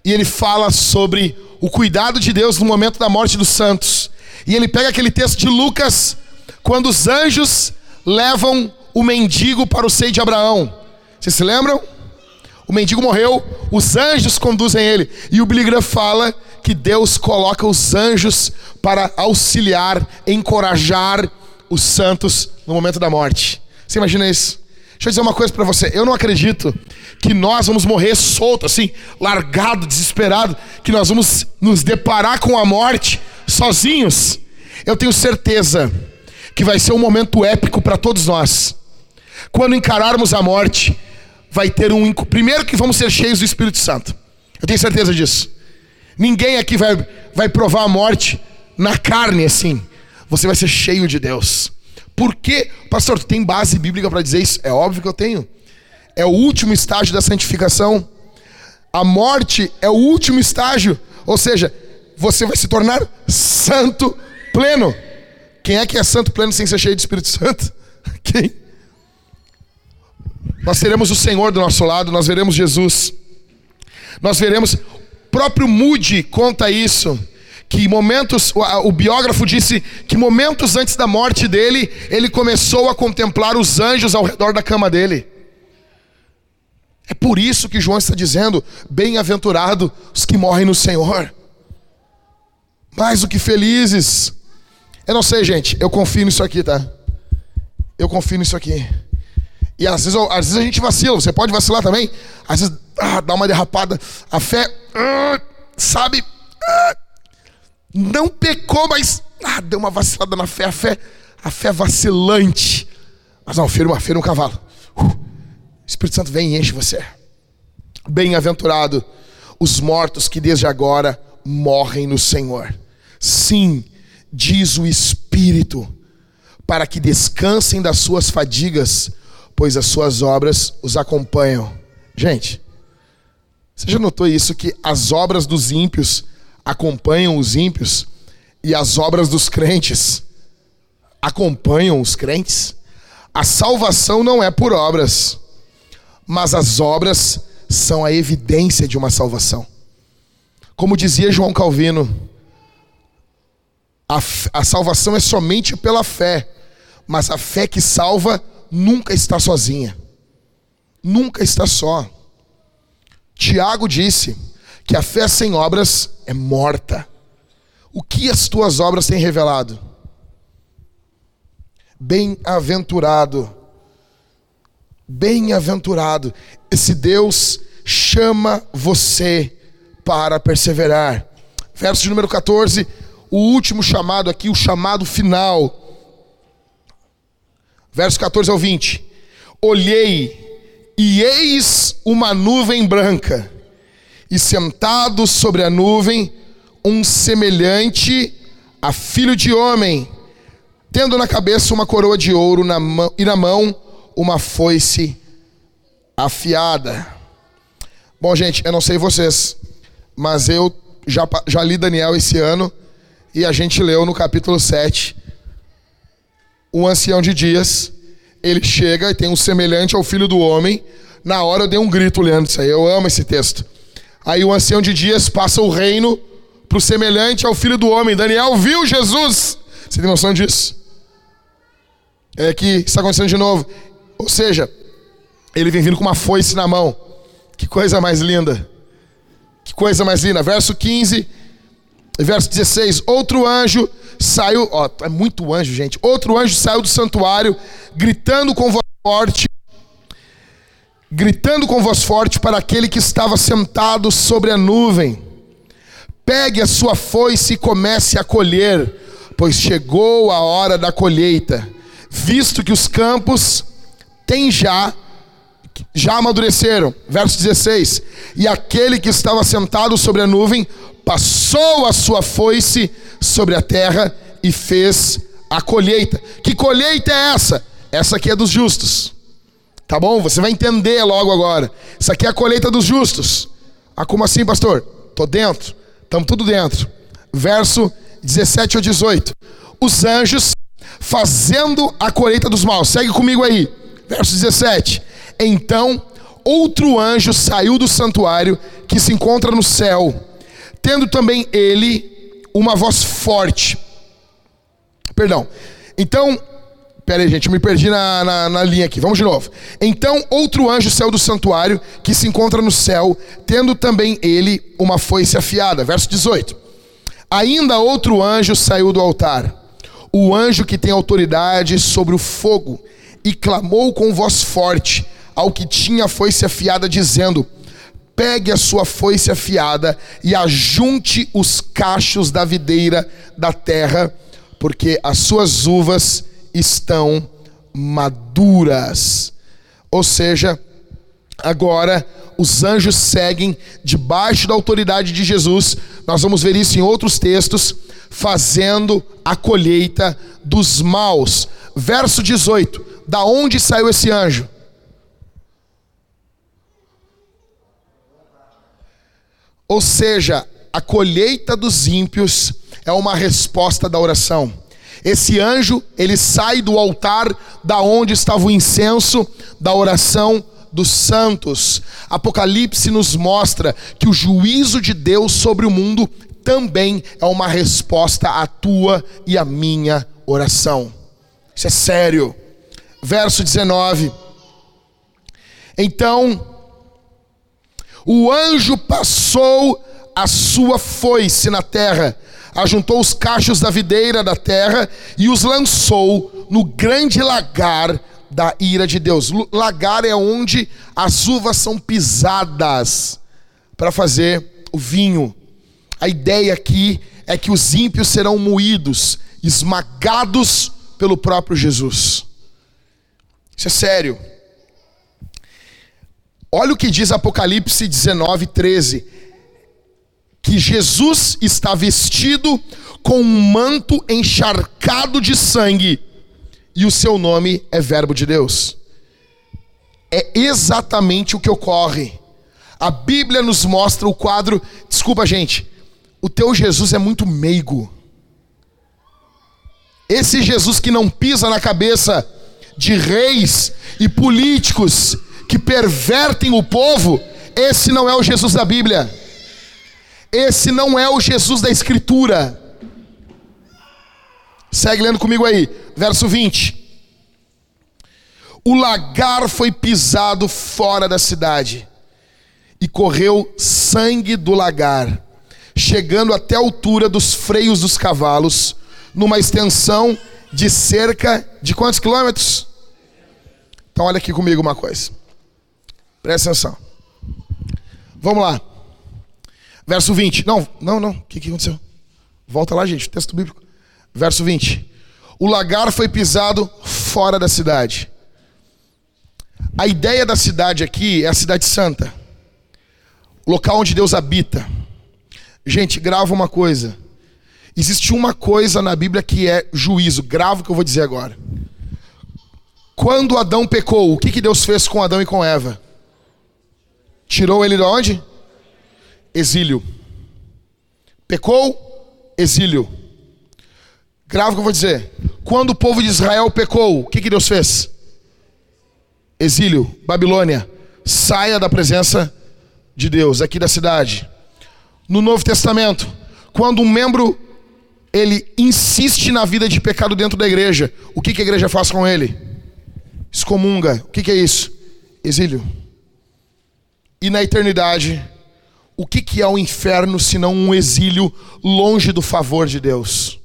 S1: e ele fala sobre o cuidado de Deus no momento da morte dos santos. E ele pega aquele texto de Lucas, quando os anjos levam o mendigo para o seio de Abraão. Vocês se lembram? O mendigo morreu, os anjos conduzem ele. E o Billy Graham fala que Deus coloca os anjos para auxiliar, encorajar os santos no momento da morte. Você imagina isso? Deixa eu dizer uma coisa para você. Eu não acredito que nós vamos morrer solto, assim, largado, desesperado, que nós vamos nos deparar com a morte sozinhos. Eu tenho certeza que vai ser um momento épico para todos nós. Quando encararmos a morte, vai ter um. Primeiro que vamos ser cheios do Espírito Santo. Eu tenho certeza disso. Ninguém aqui vai, vai provar a morte na carne assim. Você vai ser cheio de Deus. Por quê? Pastor, tu tem base bíblica para dizer isso? É óbvio que eu tenho. É o último estágio da santificação. A morte é o último estágio. Ou seja, você vai se tornar santo pleno. Quem é que é santo pleno sem ser cheio de Espírito Santo? Quem? Nós teremos o Senhor do nosso lado, nós veremos Jesus. Nós veremos, o próprio Moody conta isso, que momentos, o, biógrafo disse que momentos antes da morte dele, ele começou a contemplar os anjos ao redor da cama dele. É por isso que João está dizendo: bem-aventurado os que morrem no Senhor mais do que felizes. Eu não sei, gente, eu confio nisso aqui, tá? Eu confio nisso aqui. E às vezes, às vezes a gente vacila, você pode vacilar também. Às vezes ah, dá uma derrapada. A fé, ah, sabe, ah, não pecou, mas ah, deu uma vacilada na fé. A fé, a fé vacilante. Mas não, firma, firma um cavalo. Uh, Espírito Santo vem e enche você. Bem-aventurado os mortos que desde agora morrem no Senhor. Sim, diz o Espírito, para que descansem das suas fadigas, pois as suas obras os acompanham. Gente, você já notou isso que as obras dos ímpios acompanham os ímpios e as obras dos crentes acompanham os crentes? A salvação não é por obras, mas as obras são a evidência de uma salvação. Como dizia João Calvino, a, a, salvação é somente pela fé, mas a fé que salva nunca está sozinha, nunca está só. Tiago disse que a fé sem obras é morta. O que as tuas obras têm revelado? Bem-aventurado, bem-aventurado. Esse Deus chama você para perseverar. Verso de número 14, o último chamado aqui, o chamado final. Verso 14 ao 20. Olhei e eis uma nuvem branca, e sentado sobre a nuvem, um semelhante a filho de homem tendo na cabeça uma coroa de ouro na mão, e na mão uma foice afiada. Bom, gente, eu não sei vocês, mas eu já, já li Daniel esse ano e a gente leu no capítulo 7. Um ancião de dias, ele chega e tem um semelhante ao filho do homem. Na hora eu dei um grito lendo isso aí, eu amo esse texto. Aí o ancião de dias passa o reino para o semelhante ao filho do homem. Daniel viu Jesus. Você tem noção disso? é que está acontecendo de novo. Ou seja, ele vem vindo com uma foice na mão. Que coisa mais linda. Que coisa mais linda. Verso 15, verso 16. Outro anjo saiu, ó, é muito anjo, gente. Outro anjo saiu do santuário, gritando com voz forte, gritando com voz forte para aquele que estava sentado sobre a nuvem: Pegue a sua foice e comece a colher, pois chegou a hora da colheita visto que os campos têm já já amadureceram. Verso 16. E aquele que estava sentado sobre a nuvem passou a sua foice sobre a terra e fez a colheita. Que colheita é essa? Essa aqui é dos justos. Tá bom? Você vai entender logo agora. Essa aqui é a colheita dos justos. Ah, como assim, pastor? Tô dentro. Estamos tudo dentro. Verso 17 ou 18. Os anjos fazendo a colheita dos maus. Segue comigo aí. Verso 17. Então, outro anjo saiu do santuário que se encontra no céu, tendo também ele uma voz forte. Perdão. Então, pera aí, gente, eu me perdi na, na, na, linha aqui. Vamos de novo. Então, outro anjo saiu do santuário que se encontra no céu, tendo também ele uma foice afiada. Verso 18. Ainda outro anjo saiu do altar o anjo que tem autoridade sobre o fogo, e clamou com voz forte ao que tinha a foice afiada, dizendo: Pegue a sua foice afiada e ajunte os cachos da videira da terra, porque as suas uvas estão maduras. Ou seja, agora os anjos seguem debaixo da autoridade de Jesus. Nós vamos ver isso em outros textos, fazendo a colheita dos maus. Verso 18: Da onde saiu esse anjo? Ou seja, a colheita dos ímpios é uma resposta da oração. Esse anjo, ele sai do altar da onde estava o incenso da oração dos santos. Apocalipse nos mostra que o juízo de Deus sobre o mundo também é uma resposta à tua e à minha oração. Isso é sério. Verso 19. Então, o anjo passou a sua foice na terra, ajuntou os cachos da videira da terra e os lançou no grande lagar da ira de Deus. Lagar é onde as uvas são pisadas para fazer o vinho. A ideia aqui é que os ímpios serão moídos, esmagados pelo próprio Jesus. Isso é sério. Olha o que diz Apocalipse 19, 13. Que Jesus está vestido com um manto encharcado de sangue, e o seu nome é Verbo de Deus. É exatamente o que ocorre. A Bíblia nos mostra o quadro. Desculpa, gente. O teu Jesus é muito meigo. Esse Jesus que não pisa na cabeça de reis e políticos que pervertem o povo, esse não é o Jesus da Bíblia. Esse não é o Jesus da Escritura. Segue lendo comigo aí, verso 20. O lagar foi pisado fora da cidade, e correu sangue do lagar, chegando até a altura dos freios dos cavalos, numa extensão de cerca de quantos quilômetros? Então, olha aqui comigo uma coisa. Presta atenção. Vamos lá. Verso 20. Não, não, não. O que, que aconteceu? Volta lá, gente. Texto bíblico. Verso 20. O lagar foi pisado fora da cidade. A ideia da cidade aqui é a cidade santa. Local onde Deus habita. Gente, grava uma coisa. Existe uma coisa na Bíblia que é juízo. Grava o que eu vou dizer agora. Quando Adão pecou, o que, que Deus fez com Adão e com Eva? Tirou ele de onde? Exílio. Pecou? Exílio. Grava o que eu vou dizer. Quando o povo de Israel pecou, o que, que Deus fez? Exílio, Babilônia. Saia da presença de Deus, aqui da cidade. No Novo Testamento, quando um membro ele insiste na vida de pecado dentro da igreja, o que, que a igreja faz com ele? Excomunga. O que, que é isso? Exílio. E na eternidade, o que, que é o inferno senão um exílio longe do favor de Deus?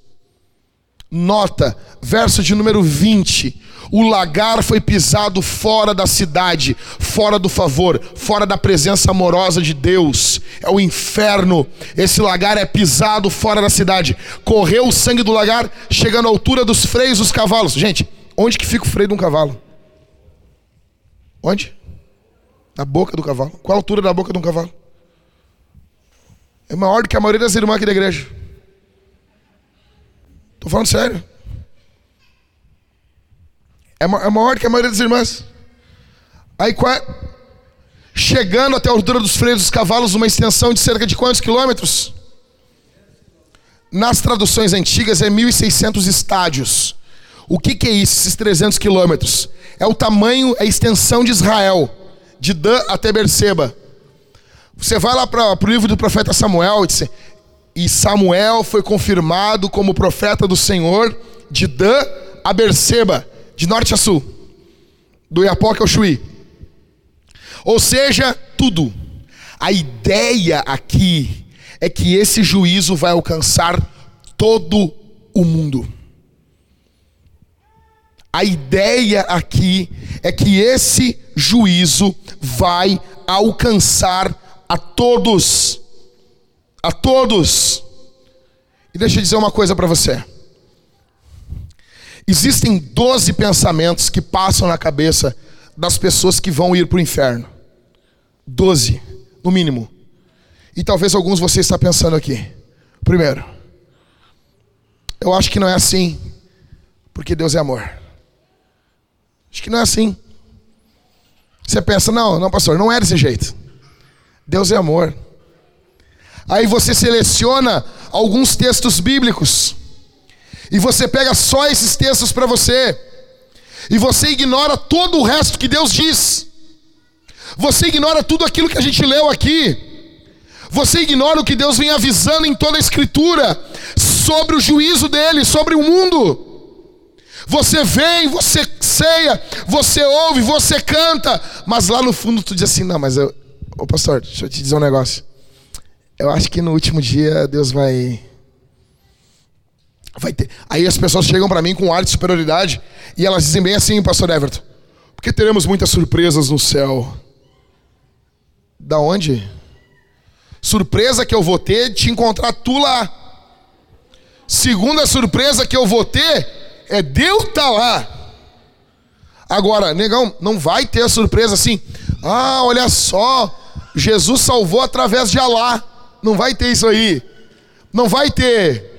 S1: Nota, verso de número 20. O lagar foi pisado fora da cidade, fora do favor, fora da presença amorosa de Deus. É o inferno. Esse lagar é pisado fora da cidade. Correu o sangue do lagar, chegando à altura dos freios dos cavalos. Gente, onde que fica o freio de um cavalo? Onde? Na boca do cavalo. Qual a altura da boca de um cavalo? É maior do que a maioria das irmãs aqui da igreja. Estou falando sério. É, é maior do que a maioria das irmãs. Aí chegando até a altura dos freios dos cavalos, uma extensão de cerca de quantos quilômetros? Nas traduções antigas é 1.600 estádios. O que, que é isso, esses 300 quilômetros? É o tamanho, a extensão de Israel, de Dan até Berseba. Você vai lá para o livro do profeta Samuel e diz, e Samuel foi confirmado como profeta do Senhor de Dan a Berseba, de norte a sul, do Iapoque ao Chuí. Ou seja, tudo. A ideia aqui é que esse juízo vai alcançar todo o mundo. A ideia aqui é que esse juízo vai alcançar a todos a todos. E deixa eu dizer uma coisa para você. Existem 12 pensamentos que passam na cabeça das pessoas que vão ir para o inferno. 12, no mínimo. E talvez alguns de vocês estão pensando aqui. Primeiro, eu acho que não é assim, porque Deus é amor. Acho que não é assim. Você pensa, não, não, pastor, não é desse jeito. Deus é amor. Aí você seleciona alguns textos bíblicos. E você pega só esses textos para você. E você ignora todo o resto que Deus diz. Você ignora tudo aquilo que a gente leu aqui. Você ignora o que Deus vem avisando em toda a Escritura sobre o juízo dele, sobre o mundo. Você vem, você ceia, você ouve, você canta, mas lá no fundo tu diz assim: não, mas eu, ô pastor, deixa eu te dizer um negócio. Eu acho que no último dia Deus vai. Vai ter. Aí as pessoas chegam para mim com ar de superioridade e elas dizem bem assim, pastor Everton. Porque teremos muitas surpresas no céu. Da onde? Surpresa que eu vou ter de te encontrar tu lá. Segunda surpresa que eu vou ter é Deus tá lá. Agora, negão, não vai ter a surpresa assim. Ah, olha só, Jesus salvou através de Alá. Não vai ter isso aí. Não vai ter.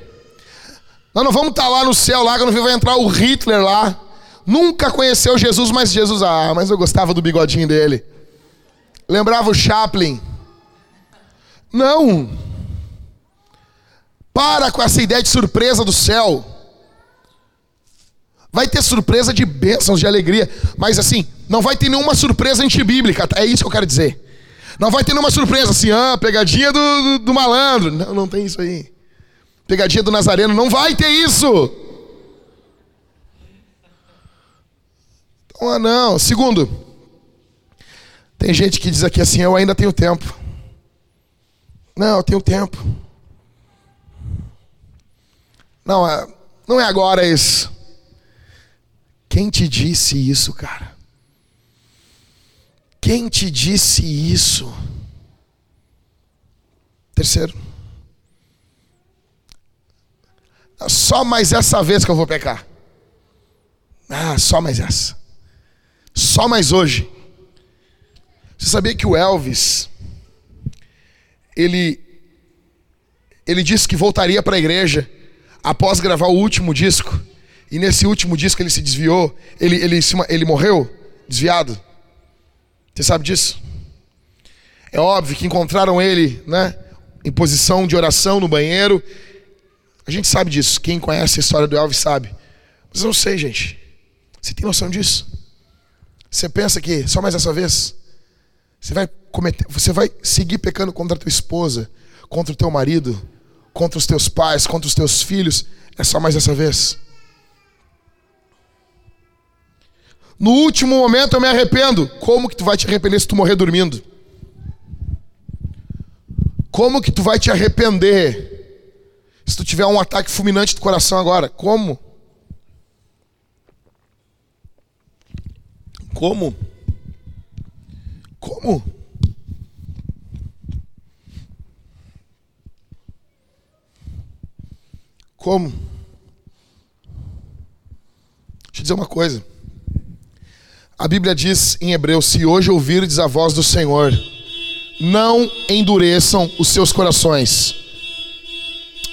S1: Nós não vamos estar tá lá no céu, lá quando vai entrar o Hitler lá. Nunca conheceu Jesus, mas Jesus, ah, mas eu gostava do bigodinho dele. Lembrava o Chaplin. Não. Para com essa ideia de surpresa do céu. Vai ter surpresa de bênçãos, de alegria. Mas assim, não vai ter nenhuma surpresa antibíblica. É isso que eu quero dizer. Não vai ter nenhuma surpresa assim, ah, pegadinha do, do, do malandro. Não, não tem isso aí. Pegadinha do Nazareno. Não vai ter isso. Ah, não. Segundo, tem gente que diz aqui assim: eu ainda tenho tempo. Não, eu tenho tempo. Não, é, não é agora isso. Quem te disse isso, cara? Quem te disse isso? Terceiro. Só mais essa vez que eu vou pecar. Ah, só mais essa. Só mais hoje. Você sabia que o Elvis ele ele disse que voltaria para a igreja após gravar o último disco. E nesse último disco ele se desviou, ele ele ele morreu desviado. Você sabe disso? É óbvio que encontraram ele, né, em posição de oração no banheiro. A gente sabe disso. Quem conhece a história do Elvis sabe. Mas eu não sei, gente. Você tem noção disso? Você pensa que só mais essa vez você vai cometer, você vai seguir pecando contra a tua esposa, contra o teu marido, contra os teus pais, contra os teus filhos, é só mais essa vez. No último momento eu me arrependo. Como que tu vai te arrepender se tu morrer dormindo? Como que tu vai te arrepender se tu tiver um ataque fulminante do coração agora? Como? Como? Como? Como? Deixa eu dizer uma coisa. A Bíblia diz em Hebreus: Se hoje ouvirdes a voz do Senhor, não endureçam os seus corações.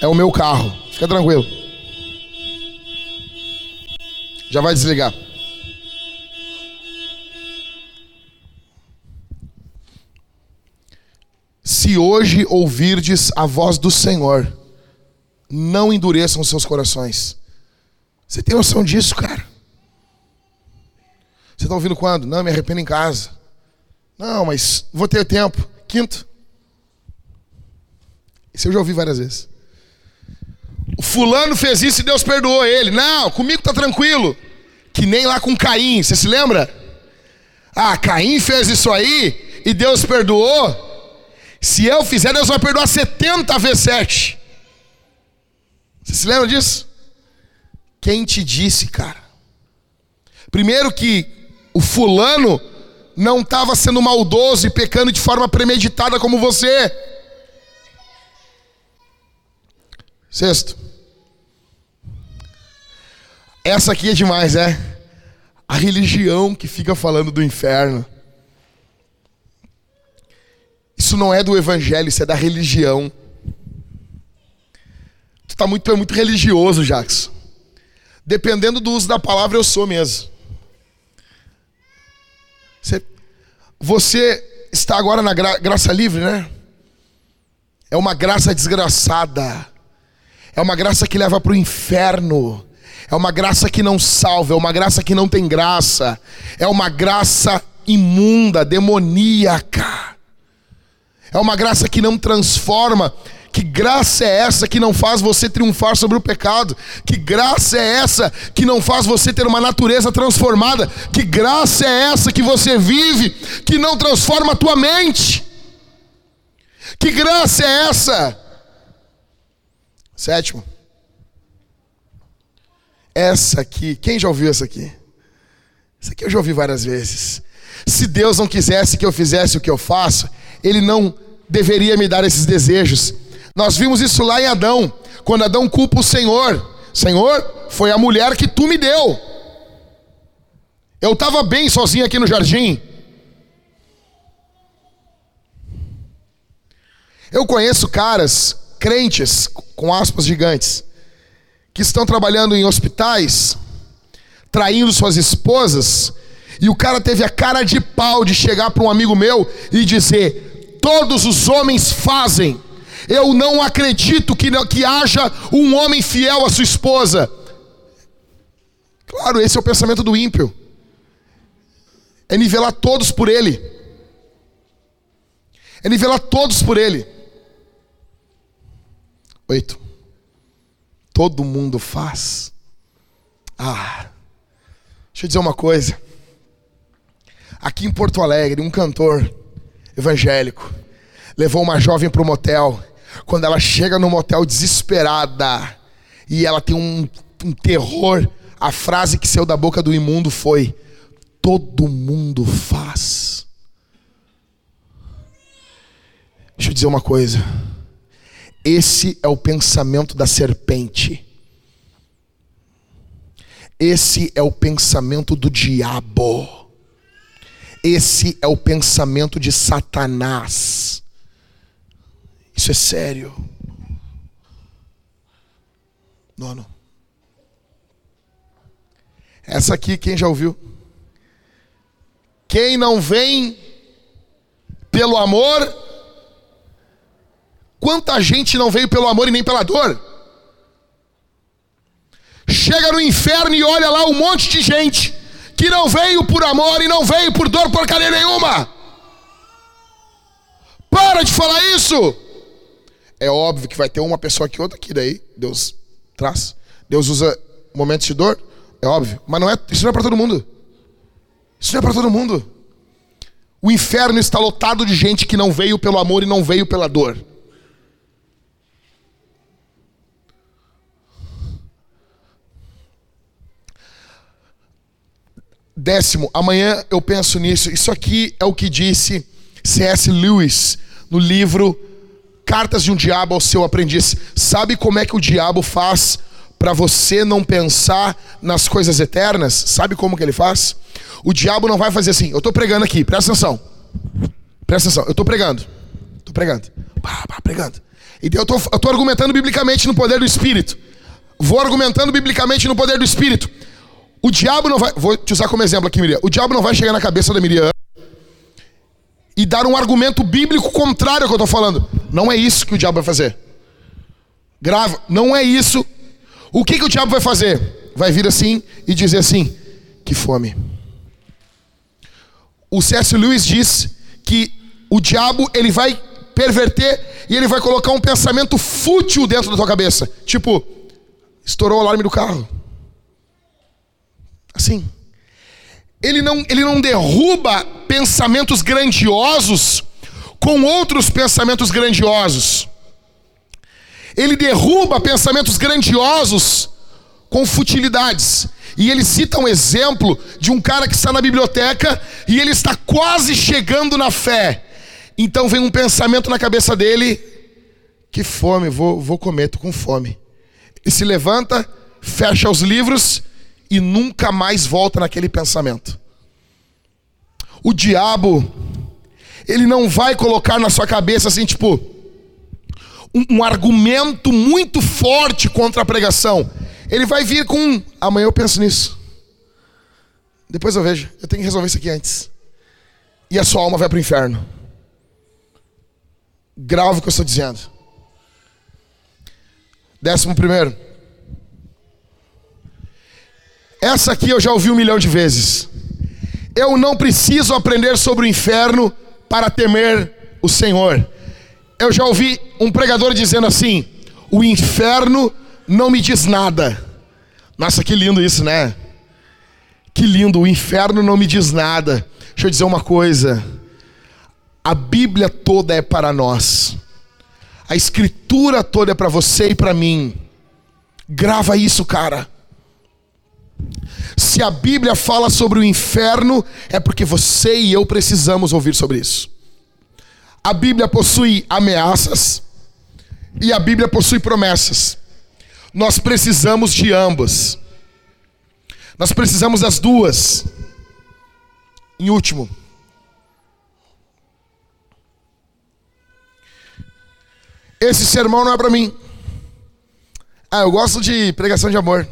S1: É o meu carro, fica tranquilo. Já vai desligar. Se hoje ouvirdes a voz do Senhor, não endureçam os seus corações. Você tem noção disso, cara? Você está ouvindo quando? Não, me arrependo em casa. Não, mas vou ter tempo. Quinto. Isso eu já ouvi várias vezes. O fulano fez isso e Deus perdoou ele. Não, comigo tá tranquilo. Que nem lá com Caim, você se lembra? Ah, Caim fez isso aí e Deus perdoou. Se eu fizer, Deus vai perdoar 70 vezes 7. Você se lembra disso? Quem te disse, cara? Primeiro que o fulano não estava sendo maldoso e pecando de forma premeditada como você. Sexto. Essa aqui é demais, é? A religião que fica falando do inferno. Isso não é do evangelho, isso é da religião. Tu tá muito, é muito religioso, Jackson. Dependendo do uso da palavra, eu sou mesmo. Você, você está agora na gra, graça livre, né? É uma graça desgraçada. É uma graça que leva para o inferno. É uma graça que não salva. É uma graça que não tem graça. É uma graça imunda, demoníaca. É uma graça que não transforma. Que graça é essa que não faz você triunfar sobre o pecado? Que graça é essa que não faz você ter uma natureza transformada? Que graça é essa que você vive que não transforma a tua mente? Que graça é essa? Sétimo. Essa aqui, quem já ouviu essa aqui? Isso aqui eu já ouvi várias vezes. Se Deus não quisesse que eu fizesse o que eu faço, Ele não deveria me dar esses desejos. Nós vimos isso lá em Adão, quando Adão culpa o Senhor. Senhor, foi a mulher que tu me deu. Eu estava bem sozinho aqui no jardim. Eu conheço caras, crentes, com aspas gigantes, que estão trabalhando em hospitais, traindo suas esposas, e o cara teve a cara de pau de chegar para um amigo meu e dizer: Todos os homens fazem. Eu não acredito que, que haja um homem fiel à sua esposa. Claro, esse é o pensamento do ímpio. É nivelar todos por ele. É nivelar todos por ele. Oito. Todo mundo faz. Ah, deixa eu dizer uma coisa. Aqui em Porto Alegre, um cantor evangélico levou uma jovem para o motel. Quando ela chega no motel desesperada e ela tem um, um terror, a frase que saiu da boca do imundo foi: Todo mundo faz. Deixa eu dizer uma coisa. Esse é o pensamento da serpente. Esse é o pensamento do diabo. Esse é o pensamento de Satanás. Isso é sério. Nono. Essa aqui, quem já ouviu? Quem não vem pelo amor, Quanta gente não veio pelo amor e nem pela dor? Chega no inferno e olha lá um monte de gente que não veio por amor e não veio por dor porcaria nenhuma. Para de falar isso. É óbvio que vai ter uma pessoa que outra que daí Deus traz. Deus usa momentos de dor, é óbvio, mas não é, isso não é para todo mundo. Isso não é para todo mundo. O inferno está lotado de gente que não veio pelo amor e não veio pela dor. Décimo, amanhã eu penso nisso. Isso aqui é o que disse C.S. Lewis no livro Cartas de um Diabo ao Seu Aprendiz. Sabe como é que o diabo faz para você não pensar nas coisas eternas? Sabe como que ele faz? O diabo não vai fazer assim. Eu estou pregando aqui, presta atenção. Presta atenção, eu estou pregando. Estou pregando. Pá, pregando. E eu estou argumentando biblicamente no poder do Espírito. Vou argumentando biblicamente no poder do Espírito. O diabo não vai. Vou te usar como exemplo aqui, Miriam. O diabo não vai chegar na cabeça da Miriam e dar um argumento bíblico contrário ao que eu estou falando. Não é isso que o diabo vai fazer. Grava. Não é isso. O que, que o diabo vai fazer? Vai vir assim e dizer assim: que fome. O C.S. Lewis diz que o diabo ele vai perverter e ele vai colocar um pensamento fútil dentro da tua cabeça. Tipo, estourou o alarme do carro. Assim. Ele não, ele não derruba pensamentos grandiosos com outros pensamentos grandiosos. Ele derruba pensamentos grandiosos com futilidades. E ele cita um exemplo de um cara que está na biblioteca e ele está quase chegando na fé. Então vem um pensamento na cabeça dele: que fome, vou, vou comer, com fome. Ele se levanta, fecha os livros e nunca mais volta naquele pensamento. O diabo, ele não vai colocar na sua cabeça assim, tipo, um, um argumento muito forte contra a pregação. Ele vai vir com, amanhã eu penso nisso. Depois eu vejo, eu tenho que resolver isso aqui antes. E a sua alma vai para o inferno. Grave o que eu estou dizendo. Décimo primeiro. Essa aqui eu já ouvi um milhão de vezes. Eu não preciso aprender sobre o inferno para temer o Senhor. Eu já ouvi um pregador dizendo assim: o inferno não me diz nada. Nossa, que lindo isso, né? Que lindo, o inferno não me diz nada. Deixa eu dizer uma coisa: a Bíblia toda é para nós, a Escritura toda é para você e para mim. Grava isso, cara. Se a Bíblia fala sobre o inferno, é porque você e eu precisamos ouvir sobre isso. A Bíblia possui ameaças e a Bíblia possui promessas. Nós precisamos de ambas. Nós precisamos das duas. Em último, esse sermão não é para mim. Ah, eu gosto de pregação de amor,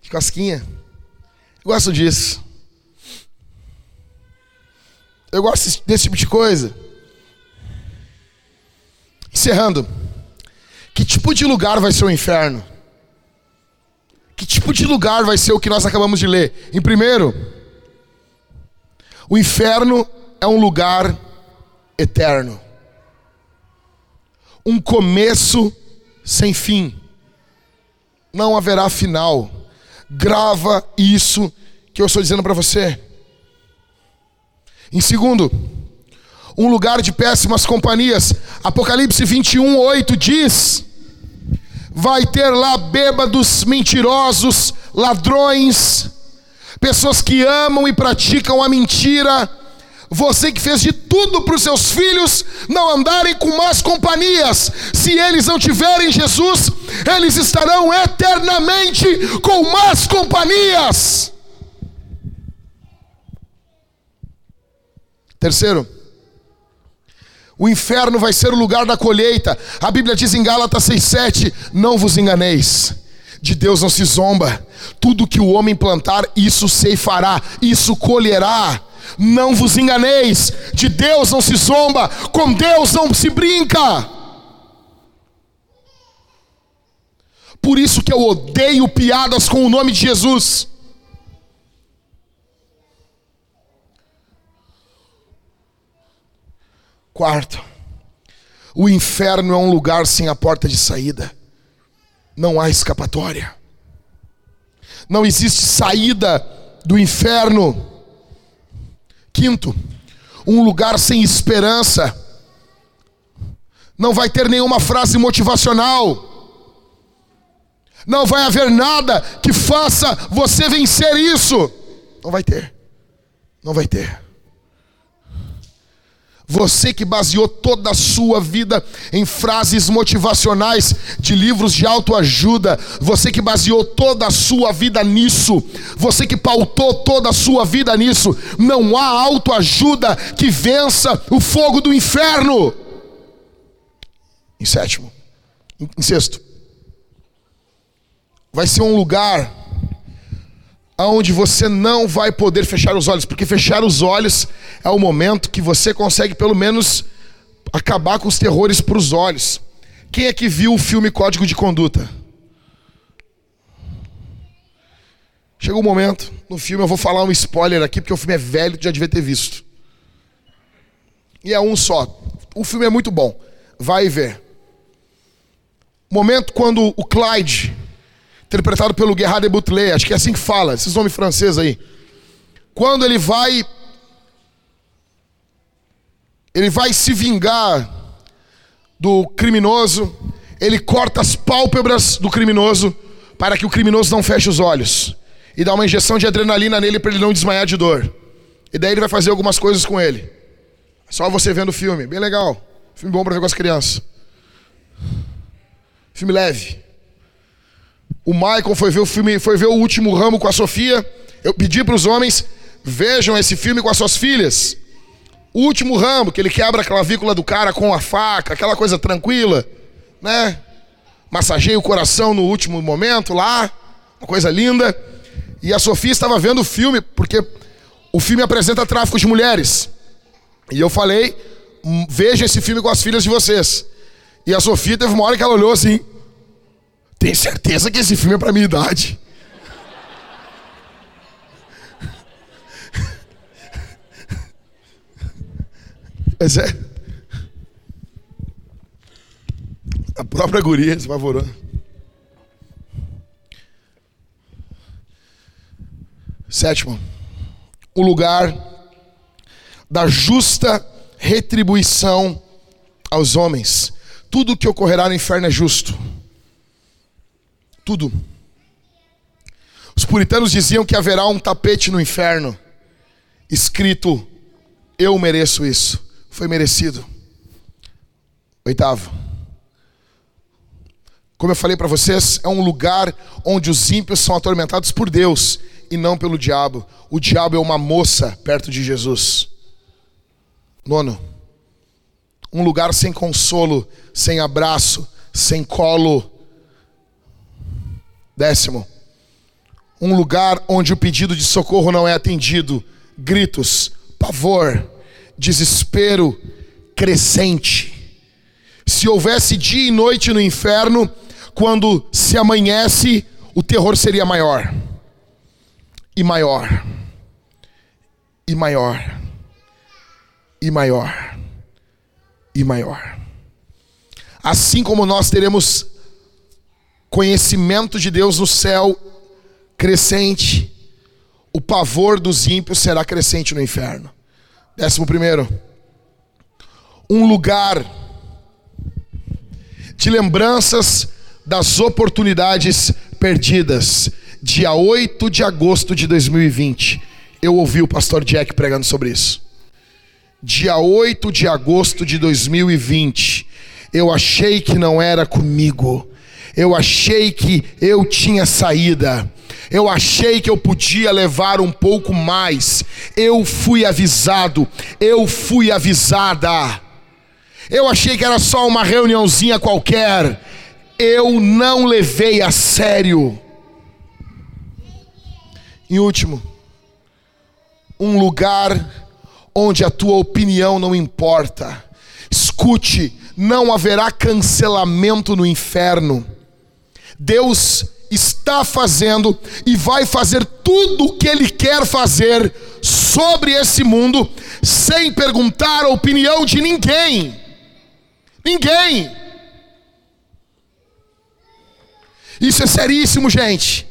S1: de casquinha. Eu gosto disso. Eu gosto desse tipo de coisa. Encerrando. Que tipo de lugar vai ser o inferno? Que tipo de lugar vai ser o que nós acabamos de ler? Em primeiro, o inferno é um lugar eterno. Um começo sem fim. Não haverá final. Grava isso que eu estou dizendo para você. Em segundo, um lugar de péssimas companhias. Apocalipse 21, 8 diz: Vai ter lá bêbados, mentirosos, ladrões, pessoas que amam e praticam a mentira. Você que fez de tudo para os seus filhos não andarem com más companhias, se eles não tiverem Jesus, eles estarão eternamente com más companhias. Terceiro, o inferno vai ser o lugar da colheita. A Bíblia diz em Gálatas 6,7: Não vos enganeis, de Deus não se zomba. Tudo que o homem plantar, isso ceifará, isso colherá. Não vos enganeis, de Deus não se zomba, com Deus não se brinca. Por isso que eu odeio piadas com o nome de Jesus. Quarto, o inferno é um lugar sem a porta de saída. Não há escapatória. Não existe saída do inferno. Quinto, um lugar sem esperança. Não vai ter nenhuma frase motivacional. Não vai haver nada que faça você vencer isso. Não vai ter. Não vai ter. Você que baseou toda a sua vida em frases motivacionais de livros de autoajuda, você que baseou toda a sua vida nisso, você que pautou toda a sua vida nisso, não há autoajuda que vença o fogo do inferno. Em sétimo, em sexto, vai ser um lugar aonde você não vai poder fechar os olhos, porque fechar os olhos é o momento que você consegue pelo menos acabar com os terrores para os olhos. Quem é que viu o filme Código de Conduta? Chegou o um momento no filme, eu vou falar um spoiler aqui, porque o filme é velho, já devia ter visto. E é um só. O filme é muito bom. Vai ver. Momento quando o Clyde interpretado pelo Gerard de Boutelet, acho que é assim que fala, esses nomes franceses aí. Quando ele vai ele vai se vingar do criminoso, ele corta as pálpebras do criminoso para que o criminoso não feche os olhos e dá uma injeção de adrenalina nele para ele não desmaiar de dor. E daí ele vai fazer algumas coisas com ele. Só você vendo o filme, bem legal. Filme bom para ver com as crianças. Filme leve. O Michael foi ver o filme, foi ver o último ramo com a Sofia. Eu pedi para os homens vejam esse filme com as suas filhas. O último ramo, que ele quebra a clavícula do cara com a faca, aquela coisa tranquila, né? Massageia o coração no último momento lá, uma coisa linda. E a Sofia estava vendo o filme, porque o filme apresenta tráfico de mulheres. E eu falei, hum, veja esse filme com as filhas de vocês. E a Sofia teve uma hora que ela olhou assim, tem certeza que esse filme é para minha idade? É. A própria guria se apavorou. Sétimo, o lugar da justa retribuição aos homens. Tudo que ocorrerá no inferno é justo. Tudo. Os puritanos diziam que haverá um tapete no inferno, escrito: Eu mereço isso. Foi merecido. Oitavo. Como eu falei para vocês, é um lugar onde os ímpios são atormentados por Deus e não pelo diabo. O diabo é uma moça perto de Jesus. Nono. Um lugar sem consolo, sem abraço, sem colo. Décimo. Um lugar onde o pedido de socorro não é atendido. Gritos, pavor, desespero crescente. Se houvesse dia e noite no inferno, quando se amanhece, o terror seria maior. E maior. E maior. E maior. E maior. Assim como nós teremos conhecimento de Deus no céu crescente, o pavor dos ímpios será crescente no inferno. Décimo primeiro, um lugar de lembranças das oportunidades perdidas. Dia 8 de agosto de 2020, eu ouvi o pastor Jack pregando sobre isso. Dia 8 de agosto de 2020, eu achei que não era comigo. Eu achei que eu tinha saída. Eu achei que eu podia levar um pouco mais. Eu fui avisado. Eu fui avisada. Eu achei que era só uma reuniãozinha qualquer eu não levei a sério. Em último, um lugar onde a tua opinião não importa. Escute, não haverá cancelamento no inferno. Deus está fazendo e vai fazer tudo o que Ele quer fazer sobre esse mundo, sem perguntar a opinião de ninguém. Ninguém. Isso é seríssimo, gente.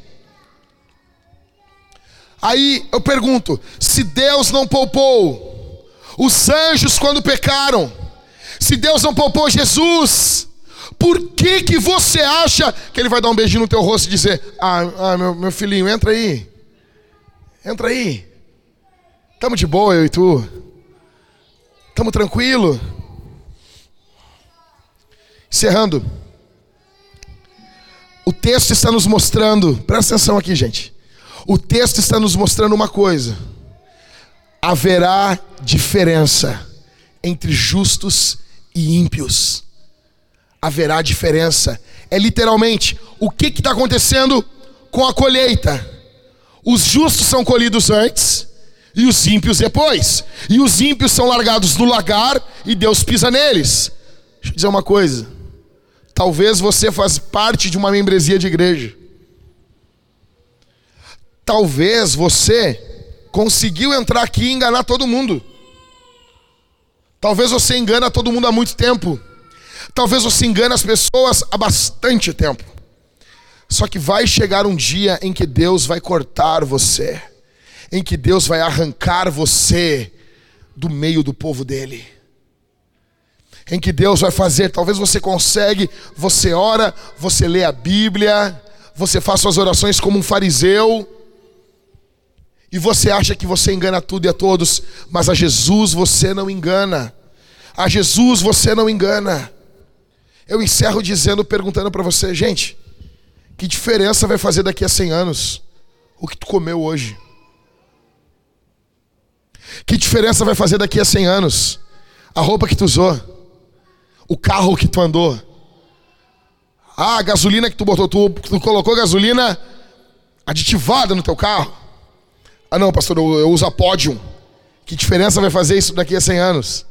S1: Aí eu pergunto: se Deus não poupou os anjos quando pecaram, se Deus não poupou Jesus, por que que você acha que Ele vai dar um beijinho no teu rosto e dizer: Ah, ah meu, meu filhinho, entra aí, entra aí, estamos de boa eu e tu, estamos tranquilo. Encerrando. O texto está nos mostrando, presta atenção aqui, gente. O texto está nos mostrando uma coisa: haverá diferença entre justos e ímpios. Haverá diferença. É literalmente o que está acontecendo com a colheita. Os justos são colhidos antes e os ímpios depois. E os ímpios são largados no lagar e Deus pisa neles. Deixa eu dizer uma coisa. Talvez você faz parte de uma membresia de igreja. Talvez você conseguiu entrar aqui e enganar todo mundo. Talvez você engana todo mundo há muito tempo. Talvez você engane as pessoas há bastante tempo. Só que vai chegar um dia em que Deus vai cortar você, em que Deus vai arrancar você do meio do povo dele em que Deus vai fazer. Talvez você consegue, você ora, você lê a Bíblia, você faz suas orações como um fariseu. E você acha que você engana tudo e a todos, mas a Jesus você não engana. A Jesus você não engana. Eu encerro dizendo, perguntando para você, gente, que diferença vai fazer daqui a 100 anos o que tu comeu hoje? Que diferença vai fazer daqui a 100 anos a roupa que tu usou? o carro que tu andou. Ah, a gasolina que tu botou, tu, tu colocou gasolina aditivada no teu carro. Ah não, pastor, eu, eu uso a Podium. Que diferença vai fazer isso daqui a 100 anos?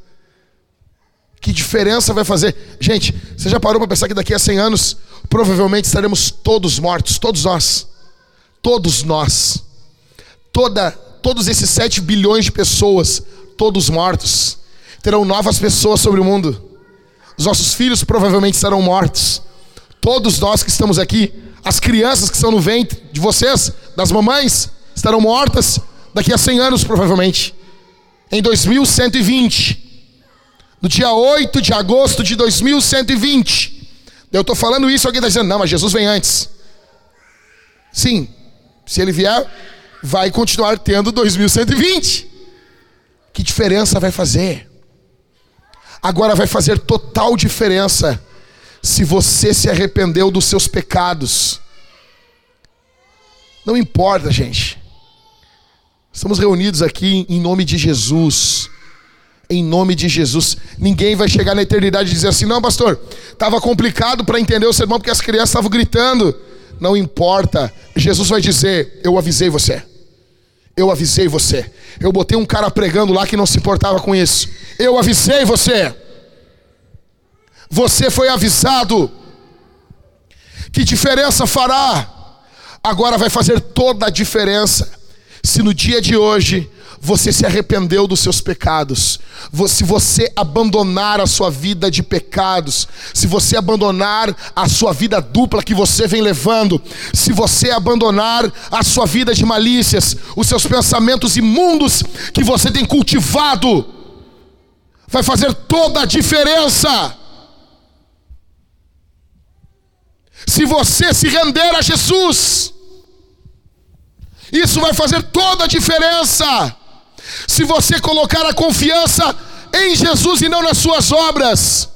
S1: Que diferença vai fazer? Gente, você já parou para pensar que daqui a 100 anos provavelmente estaremos todos mortos, todos nós. Todos nós. Toda, todos esses 7 bilhões de pessoas, todos mortos. Terão novas pessoas sobre o mundo. Os nossos filhos provavelmente serão mortos. Todos nós que estamos aqui, as crianças que estão no ventre de vocês, das mamães, estarão mortas daqui a 100 anos provavelmente. Em 2120. No dia 8 de agosto de 2120. Eu estou falando isso, alguém está dizendo, não, mas Jesus vem antes. Sim, Se ele vier, vai continuar tendo 2120. Que diferença vai fazer? Agora vai fazer total diferença se você se arrependeu dos seus pecados. Não importa, gente. Estamos reunidos aqui em nome de Jesus. Em nome de Jesus. Ninguém vai chegar na eternidade e dizer assim: não, pastor, estava complicado para entender o sermão porque as crianças estavam gritando. Não importa. Jesus vai dizer: eu avisei você. Eu avisei você. Eu botei um cara pregando lá que não se importava com isso. Eu avisei você. Você foi avisado. Que diferença fará? Agora vai fazer toda a diferença se no dia de hoje você se arrependeu dos seus pecados, se você abandonar a sua vida de pecados, se você abandonar a sua vida dupla que você vem levando, se você abandonar a sua vida de malícias, os seus pensamentos imundos que você tem cultivado, vai fazer toda a diferença. Se você se render a Jesus, isso vai fazer toda a diferença. Se você colocar a confiança em Jesus e não nas suas obras,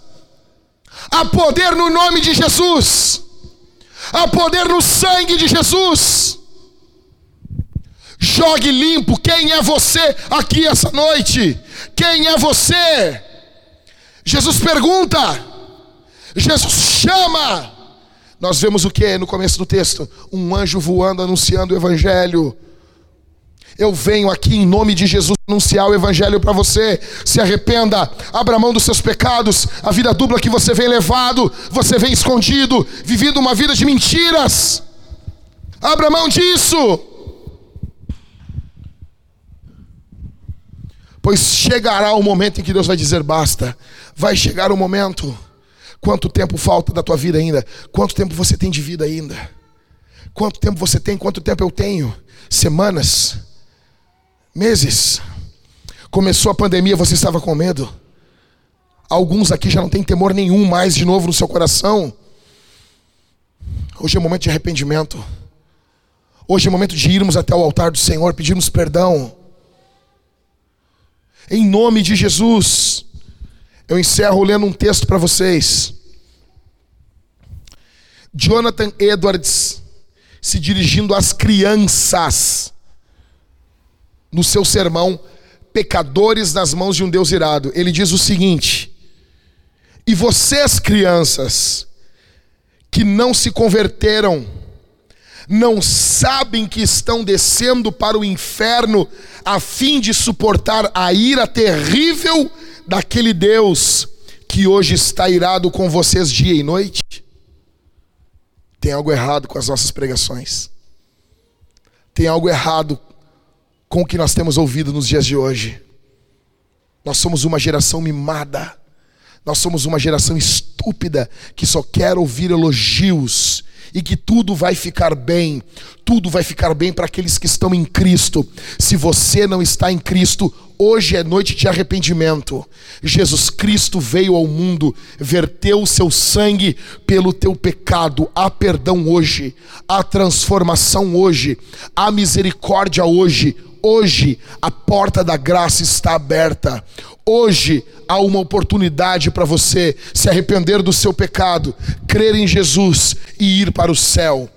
S1: há poder no nome de Jesus, há poder no sangue de Jesus. Jogue limpo quem é você aqui essa noite. Quem é você? Jesus pergunta, Jesus chama. Nós vemos o que no começo do texto? Um anjo voando anunciando o evangelho. Eu venho aqui em nome de Jesus anunciar o Evangelho para você. Se arrependa, abra mão dos seus pecados, a vida dupla que você vem levado, você vem escondido, vivendo uma vida de mentiras. Abra mão disso. Pois chegará o momento em que Deus vai dizer basta. Vai chegar o momento. Quanto tempo falta da tua vida ainda? Quanto tempo você tem de vida ainda? Quanto tempo você tem? Quanto tempo eu tenho? Semanas? Meses. Começou a pandemia, você estava com medo. Alguns aqui já não tem temor nenhum mais de novo no seu coração. Hoje é momento de arrependimento. Hoje é momento de irmos até o altar do Senhor, pedirmos perdão. Em nome de Jesus. Eu encerro lendo um texto para vocês. Jonathan Edwards se dirigindo às crianças no seu sermão Pecadores nas mãos de um Deus irado. Ele diz o seguinte: E vocês, crianças, que não se converteram, não sabem que estão descendo para o inferno a fim de suportar a ira terrível daquele Deus que hoje está irado com vocês dia e noite? Tem algo errado com as nossas pregações. Tem algo errado com o que nós temos ouvido nos dias de hoje. Nós somos uma geração mimada. Nós somos uma geração estúpida que só quer ouvir elogios e que tudo vai ficar bem. Tudo vai ficar bem para aqueles que estão em Cristo. Se você não está em Cristo, hoje é noite de arrependimento. Jesus Cristo veio ao mundo, verteu o seu sangue pelo teu pecado. Há perdão hoje, há transformação hoje, há misericórdia hoje Hoje a porta da graça está aberta. Hoje há uma oportunidade para você se arrepender do seu pecado, crer em Jesus e ir para o céu.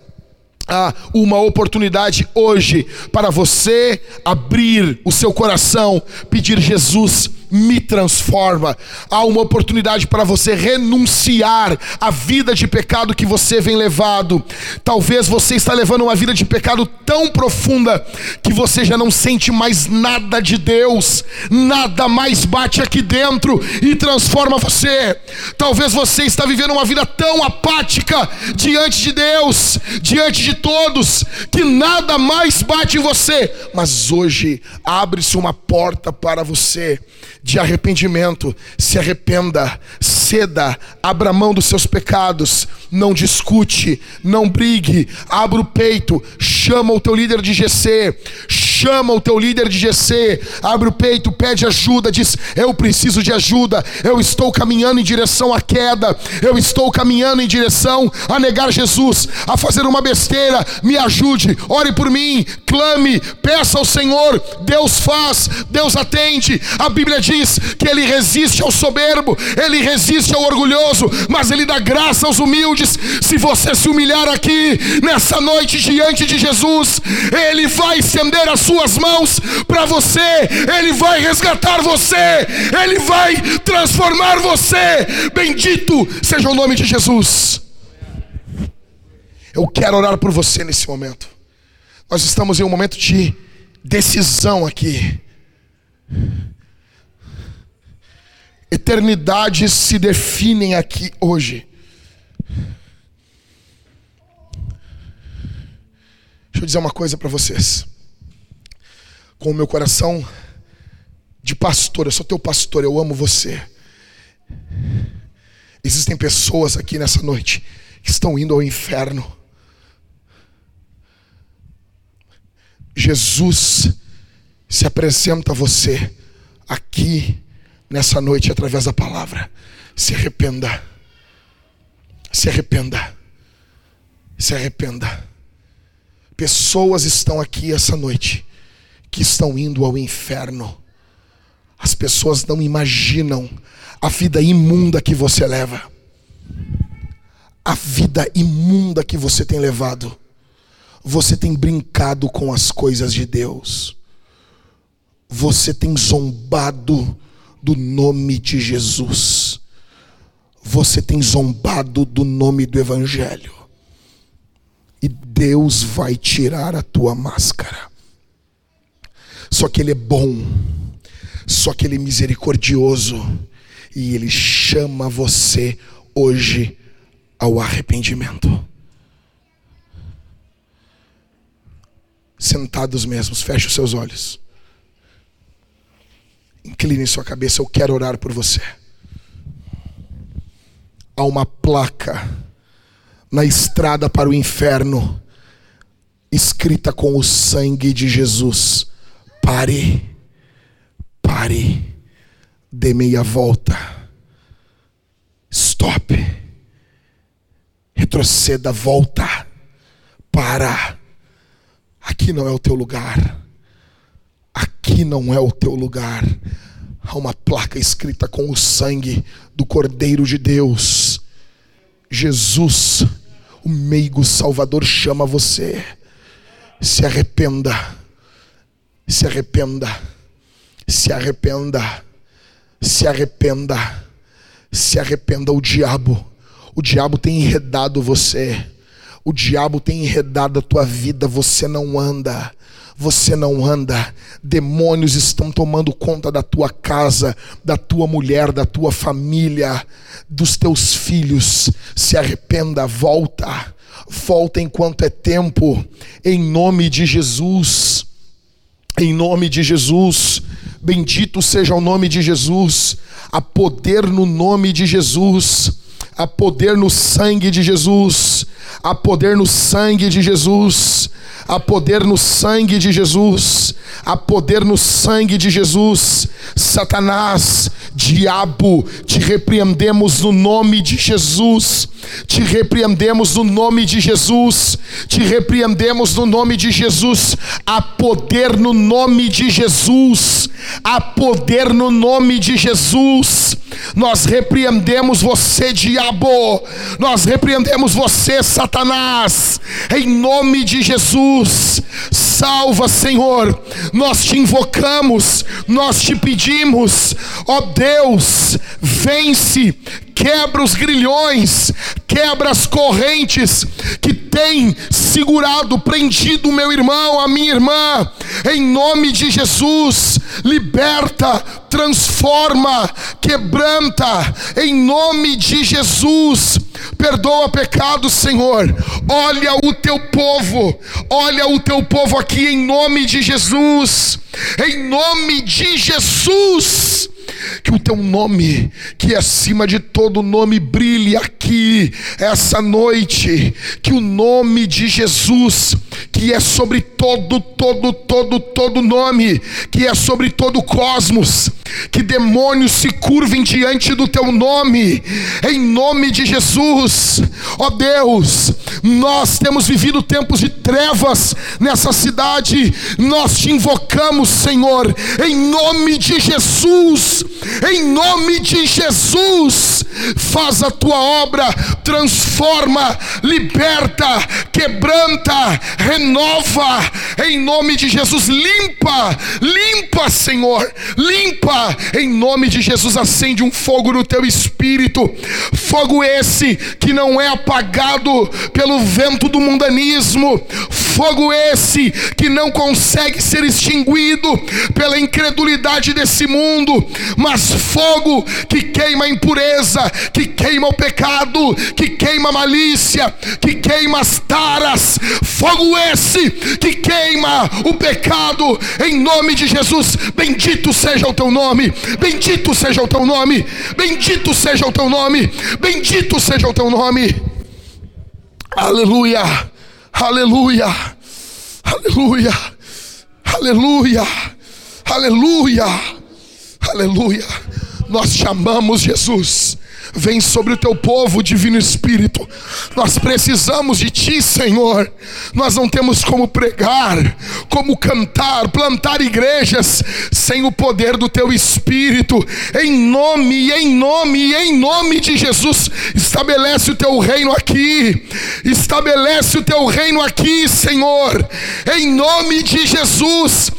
S1: Há uma oportunidade hoje para você abrir o seu coração, pedir Jesus me transforma. Há uma oportunidade para você renunciar à vida de pecado que você vem levado. Talvez você está levando uma vida de pecado tão profunda que você já não sente mais nada de Deus, nada mais bate aqui dentro e transforma você. Talvez você está vivendo uma vida tão apática diante de Deus, diante de todos, que nada mais bate em você. Mas hoje abre-se uma porta para você de arrependimento. Se arrependa, ceda, abra mão dos seus pecados, não discute, não brigue, abra o peito, chama o teu líder de GC, chama o teu líder de GC, abre o peito, pede ajuda, diz: Eu preciso de ajuda, eu estou caminhando em direção à queda, eu estou caminhando em direção a negar Jesus, a fazer uma besteira, me ajude, ore por mim, clame, peça ao Senhor, Deus faz, Deus atende. A Bíblia diz que Ele resiste ao soberbo, Ele resiste ao orgulhoso, mas Ele dá graça aos humildes. Se você se humilhar aqui, nessa noite, diante de Jesus, Ele vai estender as suas mãos para você, Ele vai resgatar você, Ele vai transformar você. Bendito seja o nome de Jesus. Eu quero orar por você nesse momento. Nós estamos em um momento de decisão aqui. Eternidades se definem aqui hoje. Deixa eu dizer uma coisa para vocês. Com o meu coração de pastor, eu sou teu pastor, eu amo você. Existem pessoas aqui nessa noite que estão indo ao inferno. Jesus se apresenta a você aqui nessa noite através da palavra. Se arrependa. Se arrependa. Se arrependa. Pessoas estão aqui essa noite que estão indo ao inferno. As pessoas não imaginam a vida imunda que você leva. A vida imunda que você tem levado. Você tem brincado com as coisas de Deus você tem zombado do nome de Jesus. Você tem zombado do nome do Evangelho. E Deus vai tirar a tua máscara. Só que Ele é bom, só que Ele é misericordioso, e Ele chama você hoje ao arrependimento. Sentados mesmos, feche os seus olhos. Incline sua cabeça, eu quero orar por você. Há uma placa na estrada para o inferno, escrita com o sangue de Jesus. Pare, pare, dê meia volta, stop, retroceda, volta, para. Aqui não é o teu lugar aqui não é o teu lugar. Há uma placa escrita com o sangue do Cordeiro de Deus. Jesus, o meigo Salvador, chama você. Se arrependa, se arrependa, se arrependa, se arrependa, se arrependa. O diabo, o diabo tem enredado você. O diabo tem enredado a tua vida, você não anda você não anda. Demônios estão tomando conta da tua casa, da tua mulher, da tua família, dos teus filhos. Se arrependa, volta. Volta enquanto é tempo, em nome de Jesus. Em nome de Jesus. Bendito seja o nome de Jesus. Há poder no nome de Jesus. Há poder no sangue de Jesus. Há poder no sangue de Jesus há poder no sangue de Jesus, há poder no sangue de Jesus. Satanás, diabo, te repreendemos no nome de Jesus, te repreendemos no nome de Jesus, te repreendemos no nome de Jesus. Há poder no nome de Jesus, há poder no nome de Jesus. Nós repreendemos você, diabo, nós repreendemos você, Satanás, em nome de Jesus. Salva, Senhor, nós te invocamos, nós te pedimos, ó Deus, vence, quebra os grilhões, quebra as correntes que tem segurado, prendido o meu irmão, a minha irmã, em nome de Jesus, liberta, transforma, quebranta, em nome de Jesus, perdoa pecados, Senhor. Olha o teu povo, olha o teu povo aqui em nome de Jesus, em nome de Jesus que o teu nome, que é acima de todo nome, brilhe aqui, essa noite, que o nome de Jesus, que é sobre todo, todo, todo, todo nome, que é sobre todo o cosmos, que demônios se curvem diante do teu nome, em nome de Jesus, ó Deus, nós temos vivido tempos de trevas nessa cidade, nós te invocamos, Senhor, em nome de Jesus, em nome de Jesus, faz a tua obra, transforma, liberta, quebranta, renova, em nome de Jesus, limpa, limpa, Senhor, limpa, em nome de Jesus, acende um fogo no teu espírito, fogo esse que não é apagado pelo vento do mundanismo, fogo esse que não consegue ser extinguido pela incredulidade desse mundo, mas fogo que queima a impureza, que queima o pecado, que queima a malícia, que queima as taras, fogo esse que queima o pecado, em nome de Jesus, bendito seja o teu nome, bendito seja o teu nome, bendito seja o teu nome, bendito seja o teu nome, aleluia, aleluia, aleluia, aleluia, aleluia, aleluia, nós chamamos Jesus vem sobre o teu povo, Divino Espírito. Nós precisamos de Ti, Senhor. Nós não temos como pregar, como cantar, plantar igrejas sem o poder do Teu Espírito. Em nome, em nome, em nome de Jesus, estabelece o Teu reino aqui. Estabelece o Teu reino aqui, Senhor. Em nome de Jesus,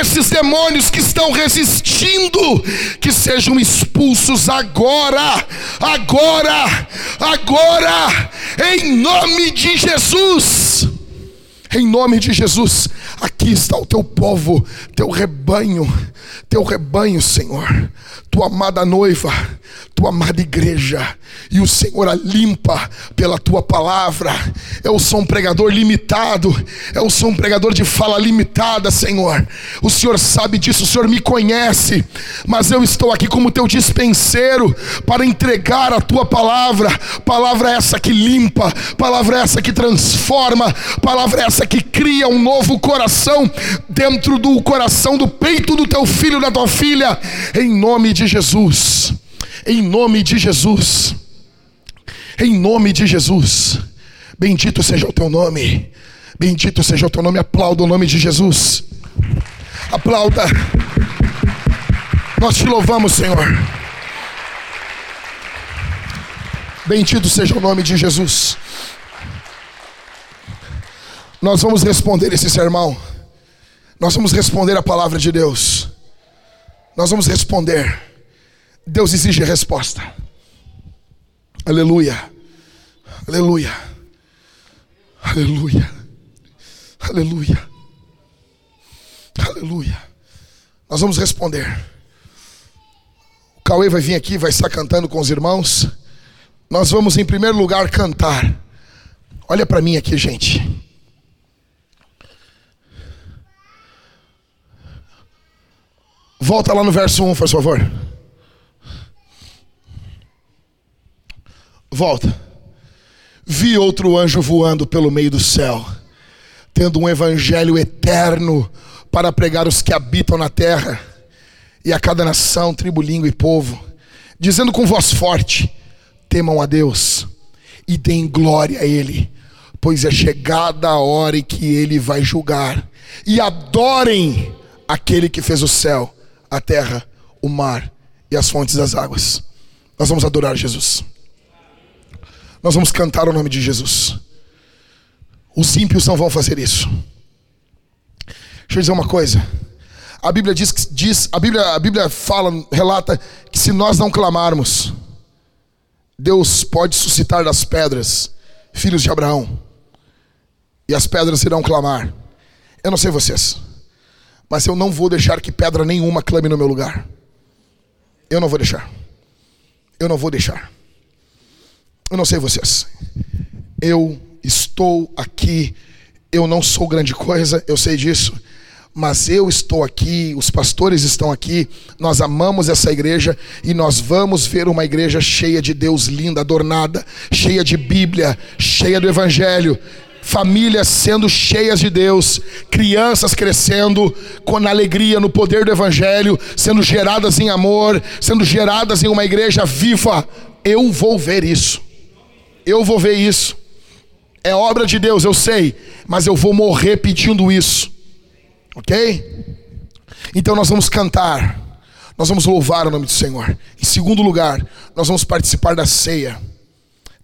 S1: esses demônios que estão resistindo, que sejam expulsos agora agora, agora, em nome de Jesus. Em nome de Jesus, aqui está o teu povo, teu rebanho, teu rebanho, Senhor, tua amada noiva, tua amada igreja, e o Senhor a limpa pela tua palavra. Eu sou um pregador limitado, eu sou um pregador de fala limitada, Senhor. O Senhor sabe disso, o Senhor me conhece, mas eu estou aqui como teu dispenseiro para entregar a tua palavra. Palavra essa que limpa, palavra essa que transforma, palavra essa que cria um novo coração dentro do coração do peito do teu filho, da tua filha, em nome de Jesus. Em nome de Jesus. Em nome de Jesus. Bendito seja o teu nome. Bendito seja o teu nome. Aplauda o nome de Jesus. Aplauda. Nós te louvamos, Senhor. Bendito seja o nome de Jesus. Nós vamos responder esse sermão. Nós vamos responder a palavra de Deus. Nós vamos responder. Deus exige resposta. Aleluia. Aleluia. Aleluia. Aleluia. Aleluia. Nós vamos responder. O Cauê vai vir aqui, vai estar cantando com os irmãos. Nós vamos, em primeiro lugar, cantar. Olha para mim aqui, gente. Volta lá no verso 1, por favor. Volta. Vi outro anjo voando pelo meio do céu, tendo um evangelho eterno para pregar os que habitam na terra e a cada nação, tribo, língua e povo, dizendo com voz forte: temam a Deus e deem glória a Ele, pois é chegada a hora em que Ele vai julgar, e adorem aquele que fez o céu, a terra, o mar e as fontes das águas. Nós vamos adorar Jesus. Nós vamos cantar o nome de Jesus. Os ímpios não vão fazer isso. Deixa eu dizer uma coisa. A Bíblia diz, diz a Bíblia, a Bíblia fala, relata que se nós não clamarmos, Deus pode suscitar das pedras filhos de Abraão. E as pedras irão clamar. Eu não sei vocês, mas eu não vou deixar que pedra nenhuma clame no meu lugar. Eu não vou deixar. Eu não vou deixar. Eu não sei vocês. Eu estou aqui. Eu não sou grande coisa, eu sei disso. mas eu estou aqui, os pastores estão aqui, nós amamos essa igreja e nós vamos ver uma igreja cheia de Deus linda, adornada, cheia de Bíblia, cheia do Evangelho, famílias sendo cheias de Deus, crianças crescendo com alegria no poder do Evangelho, sendo geradas em amor, sendo geradas em uma igreja viva. Eu vou ver isso, eu vou ver isso. É obra de Deus, eu sei, mas eu vou morrer pedindo isso. Ok? Então nós vamos cantar, nós vamos louvar o nome do Senhor. Em segundo lugar, nós vamos participar da ceia.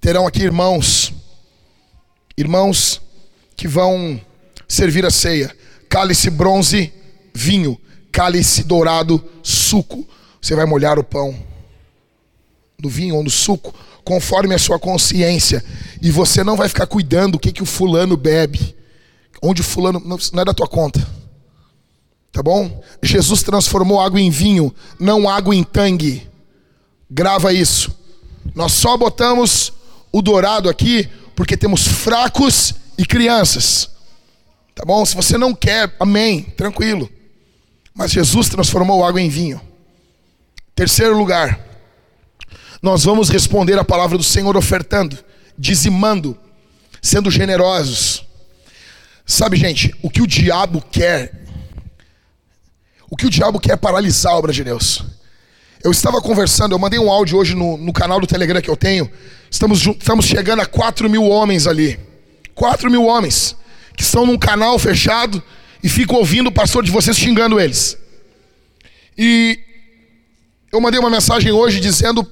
S1: Terão aqui irmãos, irmãos que vão servir a ceia: cálice bronze, vinho, cálice dourado, suco. Você vai molhar o pão no vinho ou no suco, conforme a sua consciência, e você não vai ficar cuidando o que, que o fulano bebe, onde o fulano. Não é da tua conta. Tá bom? Jesus transformou água em vinho, não água em tangue. Grava isso. Nós só botamos o dourado aqui porque temos fracos e crianças. Tá bom? Se você não quer, amém, tranquilo. Mas Jesus transformou água em vinho. Terceiro lugar, nós vamos responder a palavra do Senhor ofertando, dizimando, sendo generosos. Sabe, gente, o que o diabo quer o que o diabo quer é paralisar a obra de Deus. Eu estava conversando, eu mandei um áudio hoje no, no canal do Telegram que eu tenho. Estamos, estamos chegando a 4 mil homens ali. 4 mil homens que estão num canal fechado e ficam ouvindo o pastor de vocês xingando eles. E eu mandei uma mensagem hoje dizendo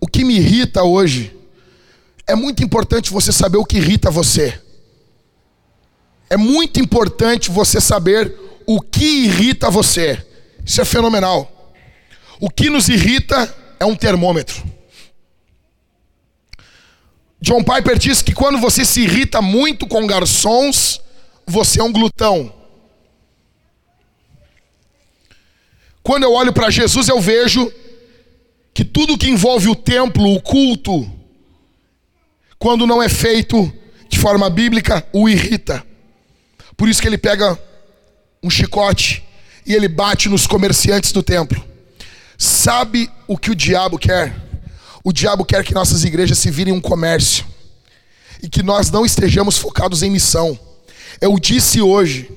S1: o que me irrita hoje. É muito importante você saber o que irrita você. É muito importante você saber o que irrita você. Isso é fenomenal. O que nos irrita é um termômetro. John Piper diz que quando você se irrita muito com garçons, você é um glutão. Quando eu olho para Jesus, eu vejo que tudo que envolve o templo, o culto, quando não é feito de forma bíblica, o irrita. Por isso que ele pega um chicote e ele bate nos comerciantes do templo. Sabe o que o diabo quer? O diabo quer que nossas igrejas se virem um comércio e que nós não estejamos focados em missão. Eu disse hoje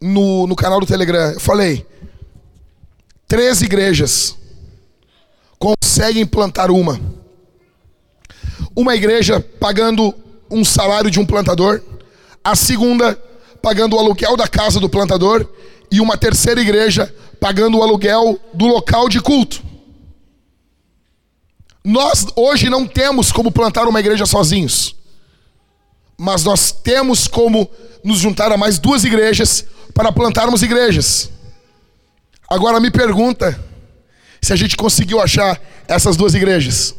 S1: no, no canal do Telegram, eu falei, três igrejas conseguem plantar uma. Uma igreja pagando um salário de um plantador, a segunda pagando o aluguel da casa do plantador e uma terceira igreja pagando o aluguel do local de culto. Nós hoje não temos como plantar uma igreja sozinhos, mas nós temos como nos juntar a mais duas igrejas para plantarmos igrejas. Agora me pergunta se a gente conseguiu achar essas duas igrejas.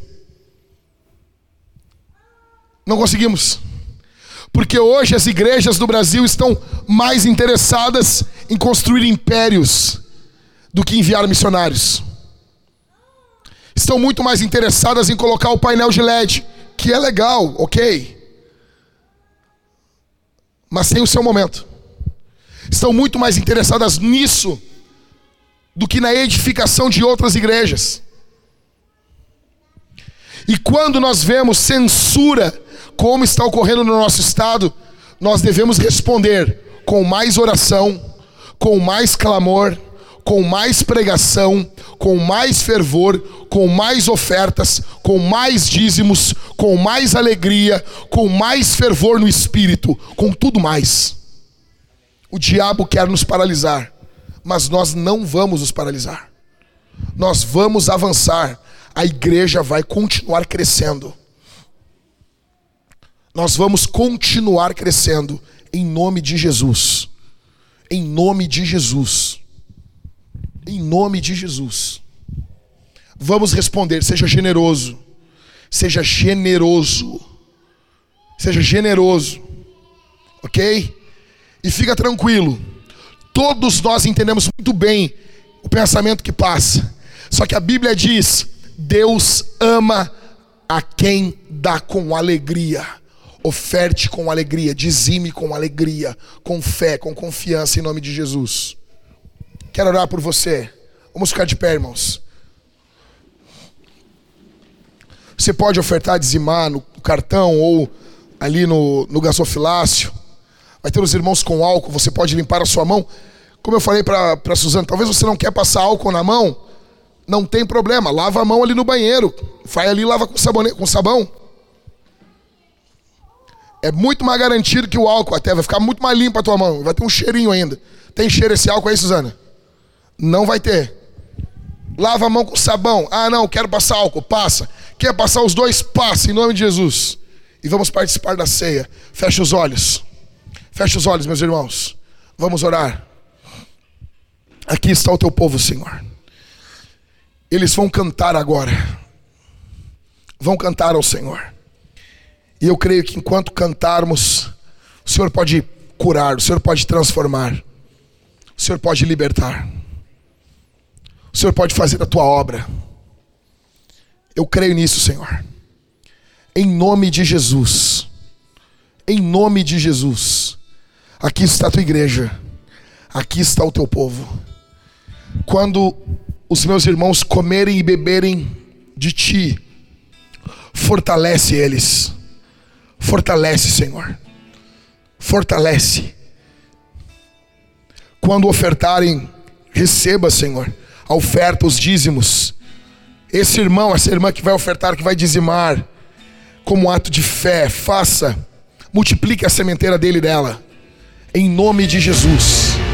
S1: Não conseguimos. Porque hoje as igrejas do Brasil estão mais interessadas em construir impérios do que enviar missionários. Estão muito mais interessadas em colocar o painel de LED, que é legal, ok. Mas tem o seu momento. Estão muito mais interessadas nisso do que na edificação de outras igrejas. E quando nós vemos censura como está ocorrendo no nosso estado, nós devemos responder com mais oração, com mais clamor, com mais pregação, com mais fervor, com mais ofertas, com mais dízimos, com mais alegria, com mais fervor no espírito, com tudo mais. O diabo quer nos paralisar, mas nós não vamos nos paralisar. Nós vamos avançar. A igreja vai continuar crescendo nós vamos continuar crescendo em nome de Jesus. Em nome de Jesus. Em nome de Jesus. Vamos responder, seja generoso. Seja generoso. Seja generoso. OK? E fica tranquilo. Todos nós entendemos muito bem o pensamento que passa. Só que a Bíblia diz: Deus ama a quem dá com alegria. Oferte com alegria, dizime com alegria, com fé, com confiança em nome de Jesus. Quero orar por você. Vamos ficar de pé, irmãos. Você pode ofertar, dizimar no cartão ou ali no, no gasofilácio. Vai ter os irmãos com álcool, você pode limpar a sua mão. Como eu falei para Suzana, talvez você não quer passar álcool na mão, não tem problema, lava a mão ali no banheiro. Vai ali e lava com, sabone, com sabão. É muito mais garantido que o álcool até, vai ficar muito mais limpa a tua mão. Vai ter um cheirinho ainda. Tem cheiro esse álcool aí, Suzana? Não vai ter. Lava a mão com sabão. Ah, não, quero passar álcool. Passa. Quer passar os dois? Passa, em nome de Jesus. E vamos participar da ceia. Feche os olhos. Feche os olhos, meus irmãos. Vamos orar. Aqui está o teu povo, Senhor. Eles vão cantar agora. Vão cantar ao Senhor. E eu creio que enquanto cantarmos, o Senhor pode curar, o Senhor pode transformar, o Senhor pode libertar, o Senhor pode fazer a tua obra. Eu creio nisso, Senhor. Em nome de Jesus. Em nome de Jesus. Aqui está a tua igreja. Aqui está o teu povo. Quando os meus irmãos comerem e beberem de ti, fortalece eles Fortalece, Senhor. Fortalece. Quando ofertarem, receba, Senhor, a oferta, os dízimos. Esse irmão, essa irmã que vai ofertar, que vai dizimar, como ato de fé, faça, multiplique a sementeira dele e dela, em nome de Jesus.